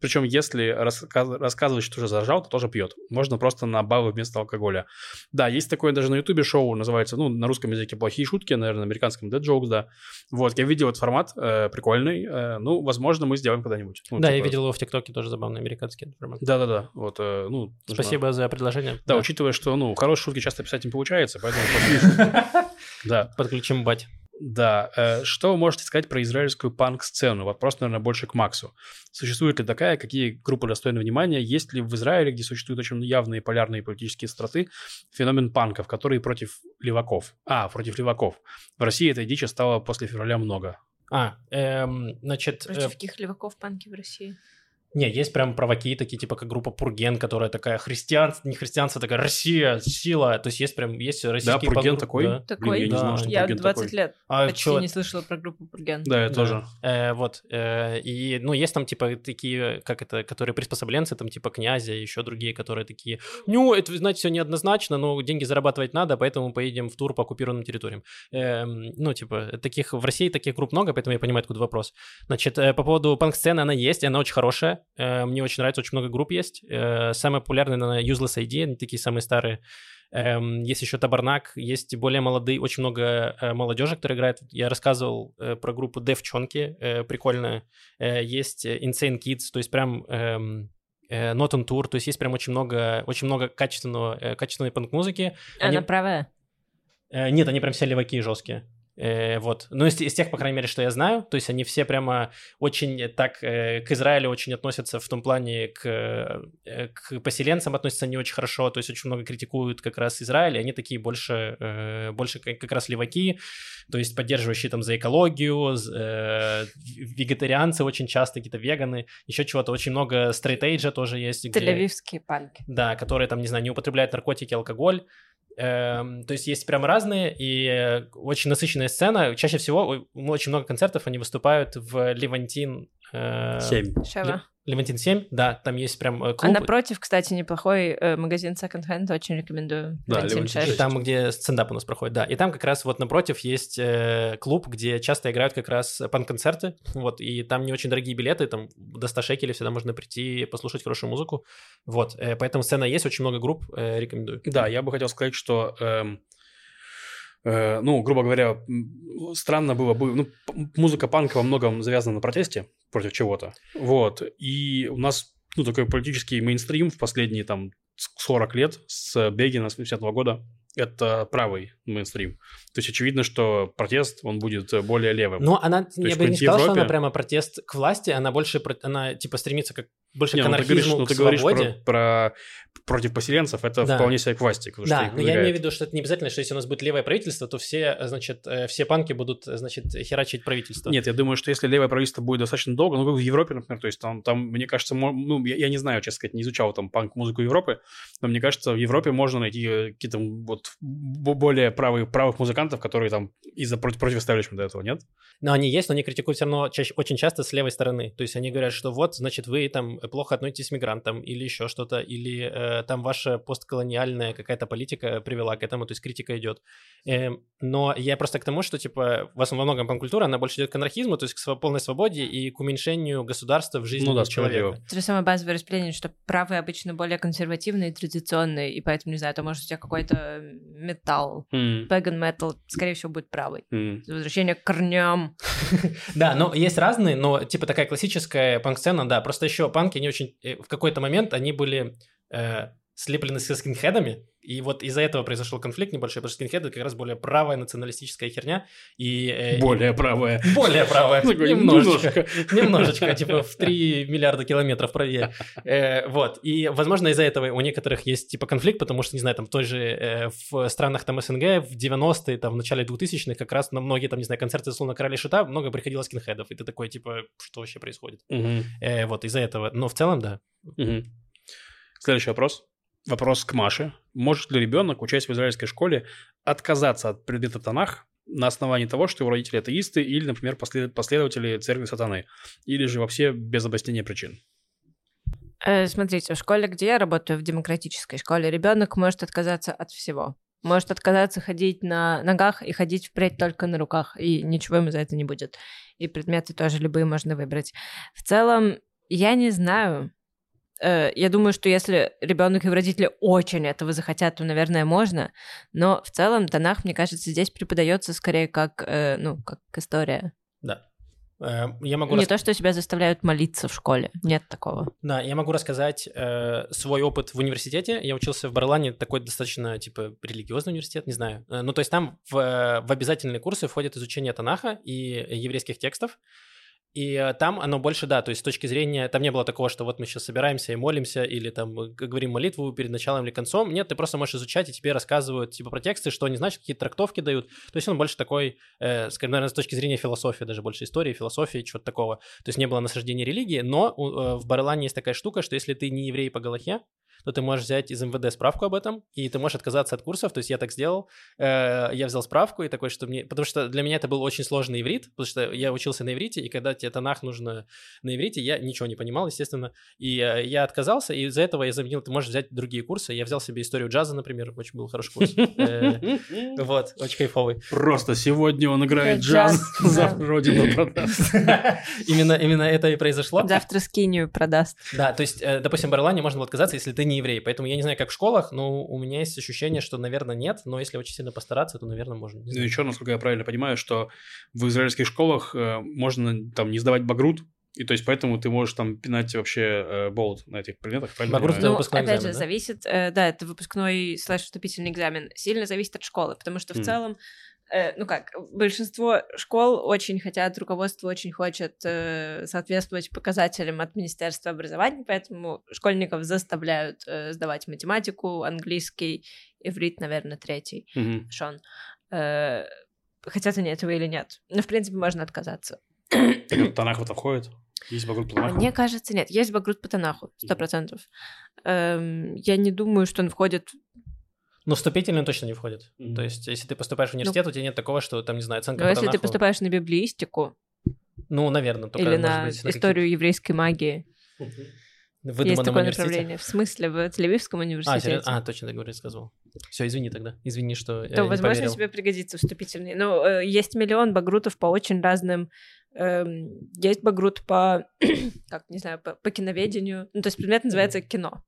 Причем, если раска- рассказывать, что уже заржал, то тоже пьет. Можно просто на баллы вместо алкоголя. Да, есть такое даже на ютубе шоу, называется, ну, на русском языке «Плохие шутки», наверное, на американском «Dead Jokes», да. Вот, я видел этот формат, э, прикольный. э, ну, возможно, мы сделаем когда-нибудь. Ну, Да, я типа- видел его в ТикТоке, тоже забавный американский формат. Да-да-да, вот, э, ну... нужно- Спасибо за предложение. Да, учитывая, что, ну, хорошие шутки часто писать не получается, поэтому... Да, Подключим бать. Да. э, Что вы можете сказать про израильскую панк-сцену? Вопрос, наверное, больше к Максу. Существует ли такая? Какие группы достойны внимания? Есть ли в Израиле, где существуют очень явные полярные политические страты, феномен панков, которые против леваков? А, против леваков. В России этой дичи стало после февраля много. А, эм, значит... э, Против каких леваков панки в России? Не, есть прям праваки такие, типа как группа Пурген, которая такая христианство, не христианство, такая Россия, сила. То есть есть прям, есть Да, российские Пурген панк-группы, такой? да. Такой? я не Да. знал, что Я Пурген 20 такой. лет А почти чё- не слышала про группу Пурген. Да, я Да. тоже. Э, вот. э, и, ну, есть там, типа, такие, как это, которые приспособленцы, там, типа, Князя, еще другие, которые такие, ну, это, знаете, все неоднозначно, но деньги зарабатывать надо, поэтому поедем в тур по оккупированным территориям. Эм, ну, типа, таких, в России таких групп много, поэтому я понимаю, откуда вопрос. Значит, э, по поводу панк-сцены, она есть, и она очень хорошая. Э, мне очень нравится, очень много групп есть. Э, самая популярная, наверное, Useless ID, они такие самые старые. Эм, есть еще Табарнак, есть более молодые, очень много э, молодежи, которые играют. Я рассказывал про группу Девчонки, прикольная. Есть Insane Kids, то есть прям... Эм, Not on Tour, то есть есть прям очень много, очень много качественного, качественной панк-музыки. Она правая? Э, нет, они прям все леваки жесткие. Э, вот. Ну, из, из тех, по крайней мере, что я знаю, то есть они все прямо очень так э, к Израилю очень относятся в том плане, к, э, к поселенцам относятся не очень хорошо, то есть очень много критикуют как раз Израиль, и они такие больше, э, больше как, как раз леваки, то есть поддерживающие там за экологию, э, вегетарианцы очень часто, какие-то веганы, еще чего-то, очень много стрейтейджа тоже есть. Тель-Авивские панки. Да, которые там, не знаю, не употребляют наркотики, алкоголь, Эм, то есть есть прям разные и э, очень насыщенная сцена. Чаще всего очень много концертов они выступают в Левантин. Э, 7. Шева. Левантин 7, да, там есть прям э, клуб. А напротив, кстати, неплохой э, магазин Second Hand, очень рекомендую. Да, Левантин 6. Там, где стендап у нас проходит, да. И там как раз вот напротив есть э, клуб, где часто играют как раз панк-концерты, вот, и там не очень дорогие билеты, там до 100 шекелей всегда можно прийти послушать хорошую музыку, вот. Э, поэтому сцена есть, очень много групп, э, рекомендую. Да, я бы хотел сказать, что... Эм Э, ну, грубо говоря, странно было бы... Ну, музыка панка во многом завязана на протесте против чего-то. Вот. И у нас, ну, такой политический мейнстрим в последние, там, 40 лет с Бегина с 50 -го года это правый мейнстрим. То есть очевидно, что протест, он будет более левым. Но она, То я бы не сказал, Европе... что она прямо протест к власти, она больше, она типа стремится как больше не, к анархизму, ну, ты говоришь, ну, ты говоришь про, про против поселенцев, это да. вполне себе к власти. Да, но я имею в виду, что это не обязательно, что если у нас будет левое правительство, то все, значит, э, все панки будут, значит, херачить правительство. Нет, я думаю, что если левое правительство будет достаточно долго, ну, вы в Европе, например, то есть там, там мне кажется, ну, я, я не знаю, честно сказать, не изучал там панк-музыку Европы, но мне кажется, в Европе можно найти э, какие-то вот более правых, правых музыкантов, которые там из-за против, против до этого, нет? Но они есть, но они критикуют все равно чаще, очень часто с левой стороны. То есть они говорят, что вот, значит, вы там плохо относитесь к мигрантам или еще что-то, или э, там ваша постколониальная какая-то политика привела к этому, то есть критика идет. Э, но я просто к тому, что, типа, в основном во многом панкультура, она больше идет к анархизму, то есть к полной свободе и к уменьшению государства в жизни ну, да, человека. Это же самое базовое распределение, что правые обычно более консервативные и традиционные, и поэтому, не знаю, это может у тебя какой-то металл, mm. pagan metal, скорее всего, будет правый. Mm. Возвращение к корням. Да, но есть разные, но, типа, такая классическая панк-сцена, да, просто еще панки не очень... Э, в какой-то момент они были э, слеплены со скинхедами, и вот из-за этого произошел конфликт небольшой, потому что скинхеды как раз более правая националистическая херня. И, э, более правая. Более правая. Немножечко. Немножечко, типа в 3 миллиарда километров правее. Э, вот. И, возможно, из-за этого у некоторых есть типа конфликт, потому что, не знаю, там той же э, в странах там СНГ в 90-е, там в начале 2000-х как раз на многие там, не знаю, концерты словно Короля Шита много приходило скинхедов. И ты такой, типа, что вообще происходит? Вот, из-за этого. Но в целом, да. Следующий вопрос. Вопрос к Маше. Может ли ребенок, учась в израильской школе, отказаться от предмета Танах на основании того, что его родители атеисты или, например, послед... последователи церкви сатаны? Или же вообще без объяснения причин? Э, смотрите, в школе, где я работаю, в демократической школе, ребенок может отказаться от всего. Может отказаться ходить на ногах и ходить впредь только на руках, и ничего ему за это не будет. И предметы тоже любые можно выбрать. В целом, я не знаю, я думаю, что если ребенок и родители очень этого захотят, то, наверное, можно. Но в целом Танах, мне кажется, здесь преподается скорее как, э, ну, как история. Да. Э, я могу не рас... то, что тебя заставляют молиться в школе. Нет такого. Да, я могу рассказать э, свой опыт в университете. Я учился в Барлане, такой достаточно, типа, религиозный университет, не знаю. Ну, то есть там в, в обязательные курсы входит изучение Танаха и еврейских текстов. И э, там оно больше, да, то есть с точки зрения, там не было такого, что вот мы сейчас собираемся и молимся, или там говорим молитву перед началом или концом. Нет, ты просто можешь изучать, и тебе рассказывают типа про тексты, что они значат, какие трактовки дают. То есть он больше такой, э, скажем, наверное, с точки зрения философии, даже больше истории, философии, чего-то такого. То есть не было насаждения религии, но э, в Барелане есть такая штука, что если ты не еврей по Галахе, то ты можешь взять из МВД справку об этом, и ты можешь отказаться от курсов. То есть я так сделал, э, я взял справку и такой, что мне... Потому что для меня это был очень сложный иврит, потому что я учился на иврите, и когда тебе Танах нужно на иврите, я ничего не понимал, естественно. И э, я отказался, и из-за этого я заменил, ты можешь взять другие курсы. Я взял себе историю джаза, например, очень был хороший курс. Э, вот, очень кайфовый. Просто сегодня он играет джаз, завтра родину продаст. Именно, именно это и произошло. Завтра скинию продаст. Да, то есть, допустим, в Барлане можно было отказаться, если ты не еврей, поэтому я не знаю, как в школах, но у меня есть ощущение, что, наверное, нет, но если очень сильно постараться, то, наверное, можно. Не Ну, знаю. еще, насколько я правильно понимаю, что в израильских школах э, можно там не сдавать багрут, и то есть поэтому ты можешь там пинать вообще э, болт на этих предметах, правильно? Багрут это выпускной опять экзамен, же, да? зависит, э, да, это выпускной слэш вступительный экзамен, сильно зависит от школы, потому что в Мгм. целом, ну как, большинство школ очень хотят, руководство очень хочет э, соответствовать показателям от Министерства образования, поэтому школьников заставляют э, сдавать математику, английский, иврит, наверное, третий, Мгм. Шон. Э, хотят они этого или нет. Но, в принципе, можно отказаться. Так Танах в это входит? Есть багрут по Танаху? Мне кажется, нет. Есть Багрут по Танаху, сто процентов. Эм, я не думаю, что он входит... Ну, вступительный точно не входит. Мгм. То есть, если ты поступаешь в университет, у тебя нет такого, что там, не знаю, оценка Но по если ты Танаху- поступаешь на библиистику Ну, наверное, только, или на быть, на историю еврейской магии, каких-то есть выдуманном такое направление. В смысле, в Тель-Авивском А, университете. серьезно? А, точно, ты говоришь, сказал. Все, извини тогда. Извини, что я то, не возможно, поверил. тебе пригодится вступительный. Но э, есть миллион багрутов по очень разным... эм, есть багрут по, как, не знаю, по, по киноведению. Ну, то есть предмет называется кино.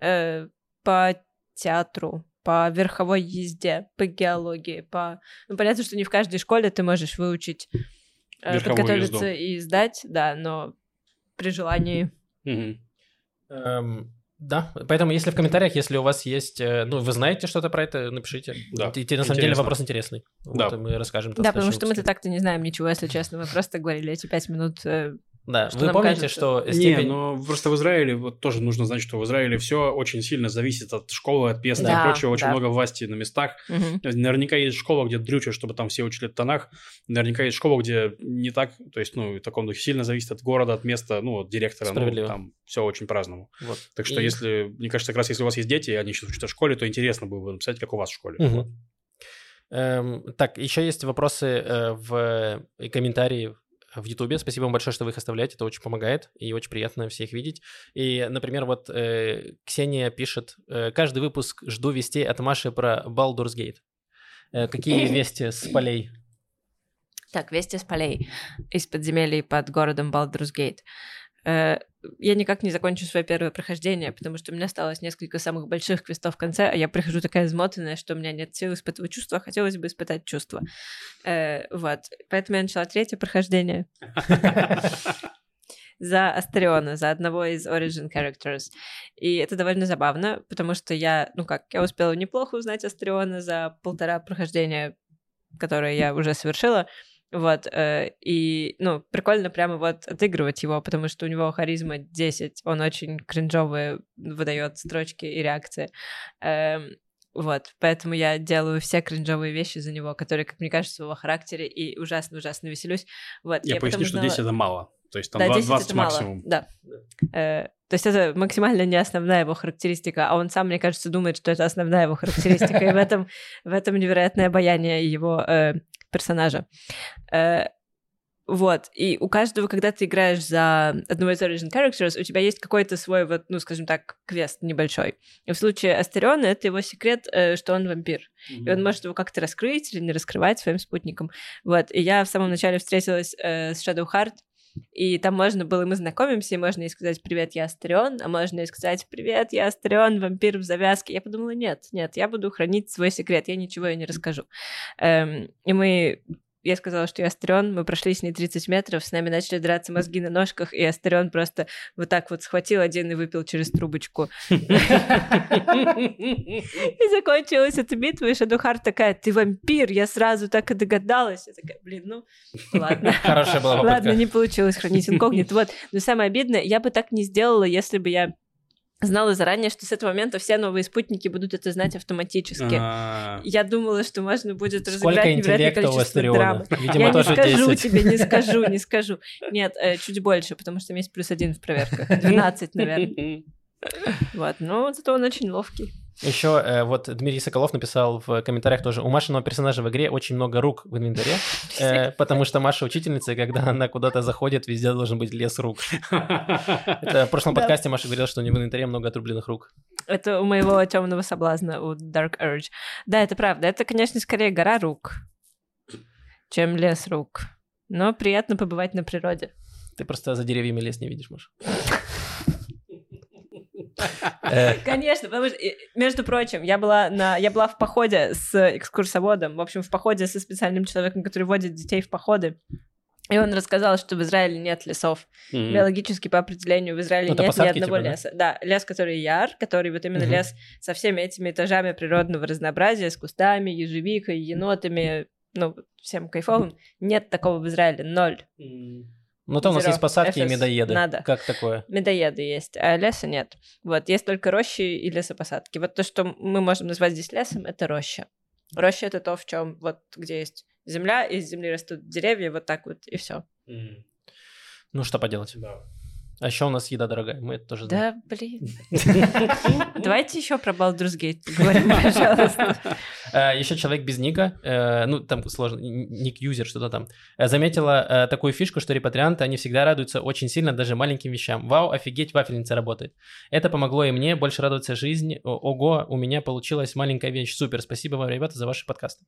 Э, по театру, по верховой езде, по геологии, по... Ну, понятно, что не в каждой школе ты можешь выучить, э, Верховую подготовиться езду. и сдать, да, но при желании... Мгм. Эм, да, поэтому если в комментариях, если у вас есть, э, ну, вы знаете что-то про это, напишите. Да, И, на самом деле вопрос интересный. Да. Вот, и мы расскажем. Да, потому что мы-то так-то не знаем ничего, если честно. Мы просто говорили эти пять минут. э, Да, что вы помните, кажется. что Не, степень... но просто в Израиле, вот тоже нужно знать, что в Израиле все очень сильно зависит от школы, от места Да, и прочего. Очень да. много власти на местах. мгм. Наверняка есть школа, где дрючат, чтобы там все учили Танах. Наверняка есть школа, где не так. То есть, ну, в таком духе сильно зависит от города, от места, ну, от директора. Ну, там все очень по-разному. Вот. Так что, И- если, мне кажется, как раз если у вас есть дети, и они сейчас учатся в школе, то интересно было бы написать, как у вас в школе. Мгм. Эм, так, еще есть вопросы э, в и комментарии в Ютубе. Спасибо вам большое, что вы их оставляете. Это очень помогает и очень приятно всех видеть. И, например, вот э, Ксения пишет, э, каждый выпуск жду вестей от Маши про Baldur's Gate. Э, какие вести с полей? Так, вести с полей из подземелий под городом Балдурсгейт. Э, Я никак не закончу свое первое прохождение, потому что у меня осталось несколько самых больших квестов в конце, а я прихожу такая измотанная, что у меня нет сил испытывать чувства, а хотелось бы испытать чувства. Э, Вот. Поэтому я начала третье прохождение за Астериона, за одного из Origin Characters. И это довольно забавно, потому что я, ну как, я успела неплохо узнать Астериона за полтора прохождения, которые я уже совершила. Вот, э, и, ну, прикольно прямо вот отыгрывать его, потому что у него харизма 10, он очень кринжовые выдает строчки и реакции. Эм, вот, поэтому я делаю все кринжовые вещи за него, которые, как мне кажется, в его характере, и ужасно-ужасно веселюсь. Вот, Я, поясню, потом что узнала- 10 это мало. То есть там да, 20 10 это мало, максимум. Да. Э, то есть это максимально не основная его характеристика, а он сам, мне кажется, думает, что это основная его характеристика, и в этом, в этом невероятное обаяние его э, персонажа. Э, вот, и у каждого, когда ты играешь за одного из Origin Characters, у тебя есть какой-то свой, вот, ну, скажем так, квест небольшой. И в случае Астериона это его секрет, э, что он вампир. И он может его как-то раскрыть или не раскрывать своим спутником. Вот. И я в самом начале встретилась э, с Shadowheart, и там можно было, мы знакомимся, и можно ей сказать «Привет, я Астерион», а можно ей сказать «Привет, я Астерион, вампир в завязке». Я подумала, нет, нет, я буду хранить свой секрет, я ничего ей не расскажу. Эм, и мы я сказала, что я Астерион, мы прошли с ней 30 метров, с нами начали драться мозги на ножках, и Астерион просто вот так вот схватил один и выпил через трубочку. И закончилась эта битва, и Шадухар такая, ты вампир, я сразу так и догадалась. Я такая, блин, ну, ладно. Хорошая была попытка. Ладно, не получилось хранить инкогнито. Вот. Но самое обидное, я бы так не сделала, если бы я знала заранее, что с этого момента все новые спутники будут это знать автоматически. А, Я думала, что можно будет разыграть невероятное количество. Видимо, Я не скажу 10. тебе, не скажу, не скажу. Нет, э, чуть больше, потому что у меня есть плюс один в проверках. 12, наверное. Вот, но зато он очень ловкий. Еще э, вот Дмитрий Соколов написал в комментариях тоже, у Машиного персонажа в игре очень много рук в инвентаре, э, потому что Маша учительница, и когда она куда-то заходит, везде должен быть лес рук. Это в прошлом подкасте Маша говорила, что у нее в инвентаре много отрубленных рук. Это у моего темного соблазна, у Dark Urge. Да, это правда. Это, конечно, скорее гора рук, чем лес рук. Но приятно побывать на природе. Ты просто за деревьями лес не видишь, Маша. Э, Конечно, потому что, между прочим, я была, на, я была в походе с экскурсоводом, в общем, в походе со специальным человеком, который водит детей в походы. И он рассказал, что в Израиле нет лесов. М. Биологически по определению в Израиле Ну, это нет ни одного типа, да? леса. Да, лес, который яр, который вот именно Мгм. лес со всеми этими этажами природного разнообразия, с кустами, ежевикой, енотами, ну, всем кайфовым. Нет такого в Израиле, ноль. Ну, там у нас есть посадки и FS. медоеды. Надо. Как такое? Медоеды есть, а леса нет. Вот, есть только рощи и лесопосадки. Вот то, что мы можем назвать здесь лесом, это роща. Роща это то, в чем вот где есть земля, из земли растут деревья, вот так вот, и все. М. Ну, что поделать? Да. А еще у нас еда дорогая, мы это тоже знаем. Да, блин. Давайте еще про Baldur's Gate поговорим, пожалуйста. Еще человек без ника, э, ну, там сложно, ник-юзер, что-то там, э, заметила э, такую фишку, что репатрианты, они всегда радуются очень сильно даже маленьким вещам. Вау, офигеть, вафельница работает. Это помогло и мне больше радоваться жизни. Ого, у меня получилась маленькая вещь. Супер, спасибо вам, ребята, за ваши подкасты.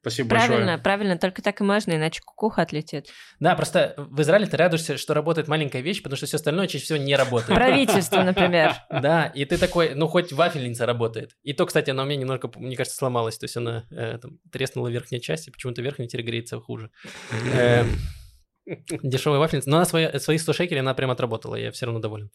Спасибо Правильно, большое. правильно, только так и можно, иначе кукуха отлетит. Да, просто в Израиле ты радуешься, что работает маленькая вещь, потому что все остальное чаще всего не работает. Правительство, например. Да, и ты такой, ну хоть вафельница работает. И то, кстати, она у меня немножко, мне кажется, сломалась. То есть она э, там, треснула верхняя часть, и почему-то верхняя теперь греется хуже. Эм, Дешевая вафельница. Но она свои, свои 100 шекелей она прям отработала, я все равно доволен.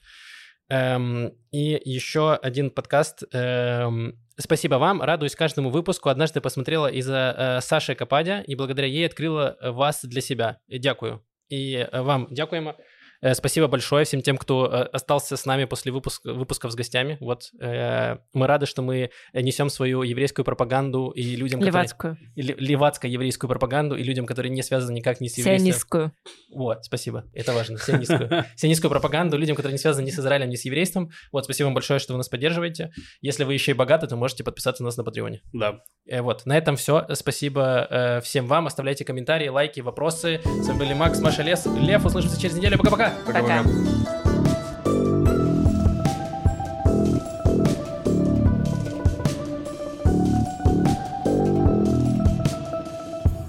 Эм, и еще один подкаст. Эм, спасибо вам, радуюсь каждому выпуску. Однажды посмотрела из-за э, Саши Кападя, и благодаря ей открыла э, вас для себя. Дякую. И э, вам дякуємо. Э, Спасибо большое всем тем, кто э, остался с нами после выпуска, выпусков с гостями. Вот э, мы рады, что мы несем свою еврейскую пропаганду и людям, которые... Левацкую. Или левацко-еврейскую пропаганду и людям, которые не связаны никак ни с еврейством. Сионистскую. Вот, спасибо, это важно, сионистскую. Сионистскую пропаганду людям, которые не связаны ни с Израилем, ни с еврейством. Вот, спасибо вам большое, что вы нас поддерживаете. Если вы еще и богаты, то можете подписаться на нас на Патреоне. Да. Э, Вот, на этом все. Спасибо э, всем вам. Оставляйте комментарии, лайки, вопросы. С вами были Макс, Маша, Лес, Лев. Услышимся через неделю. Пока-пока. Пока. Пока-пока.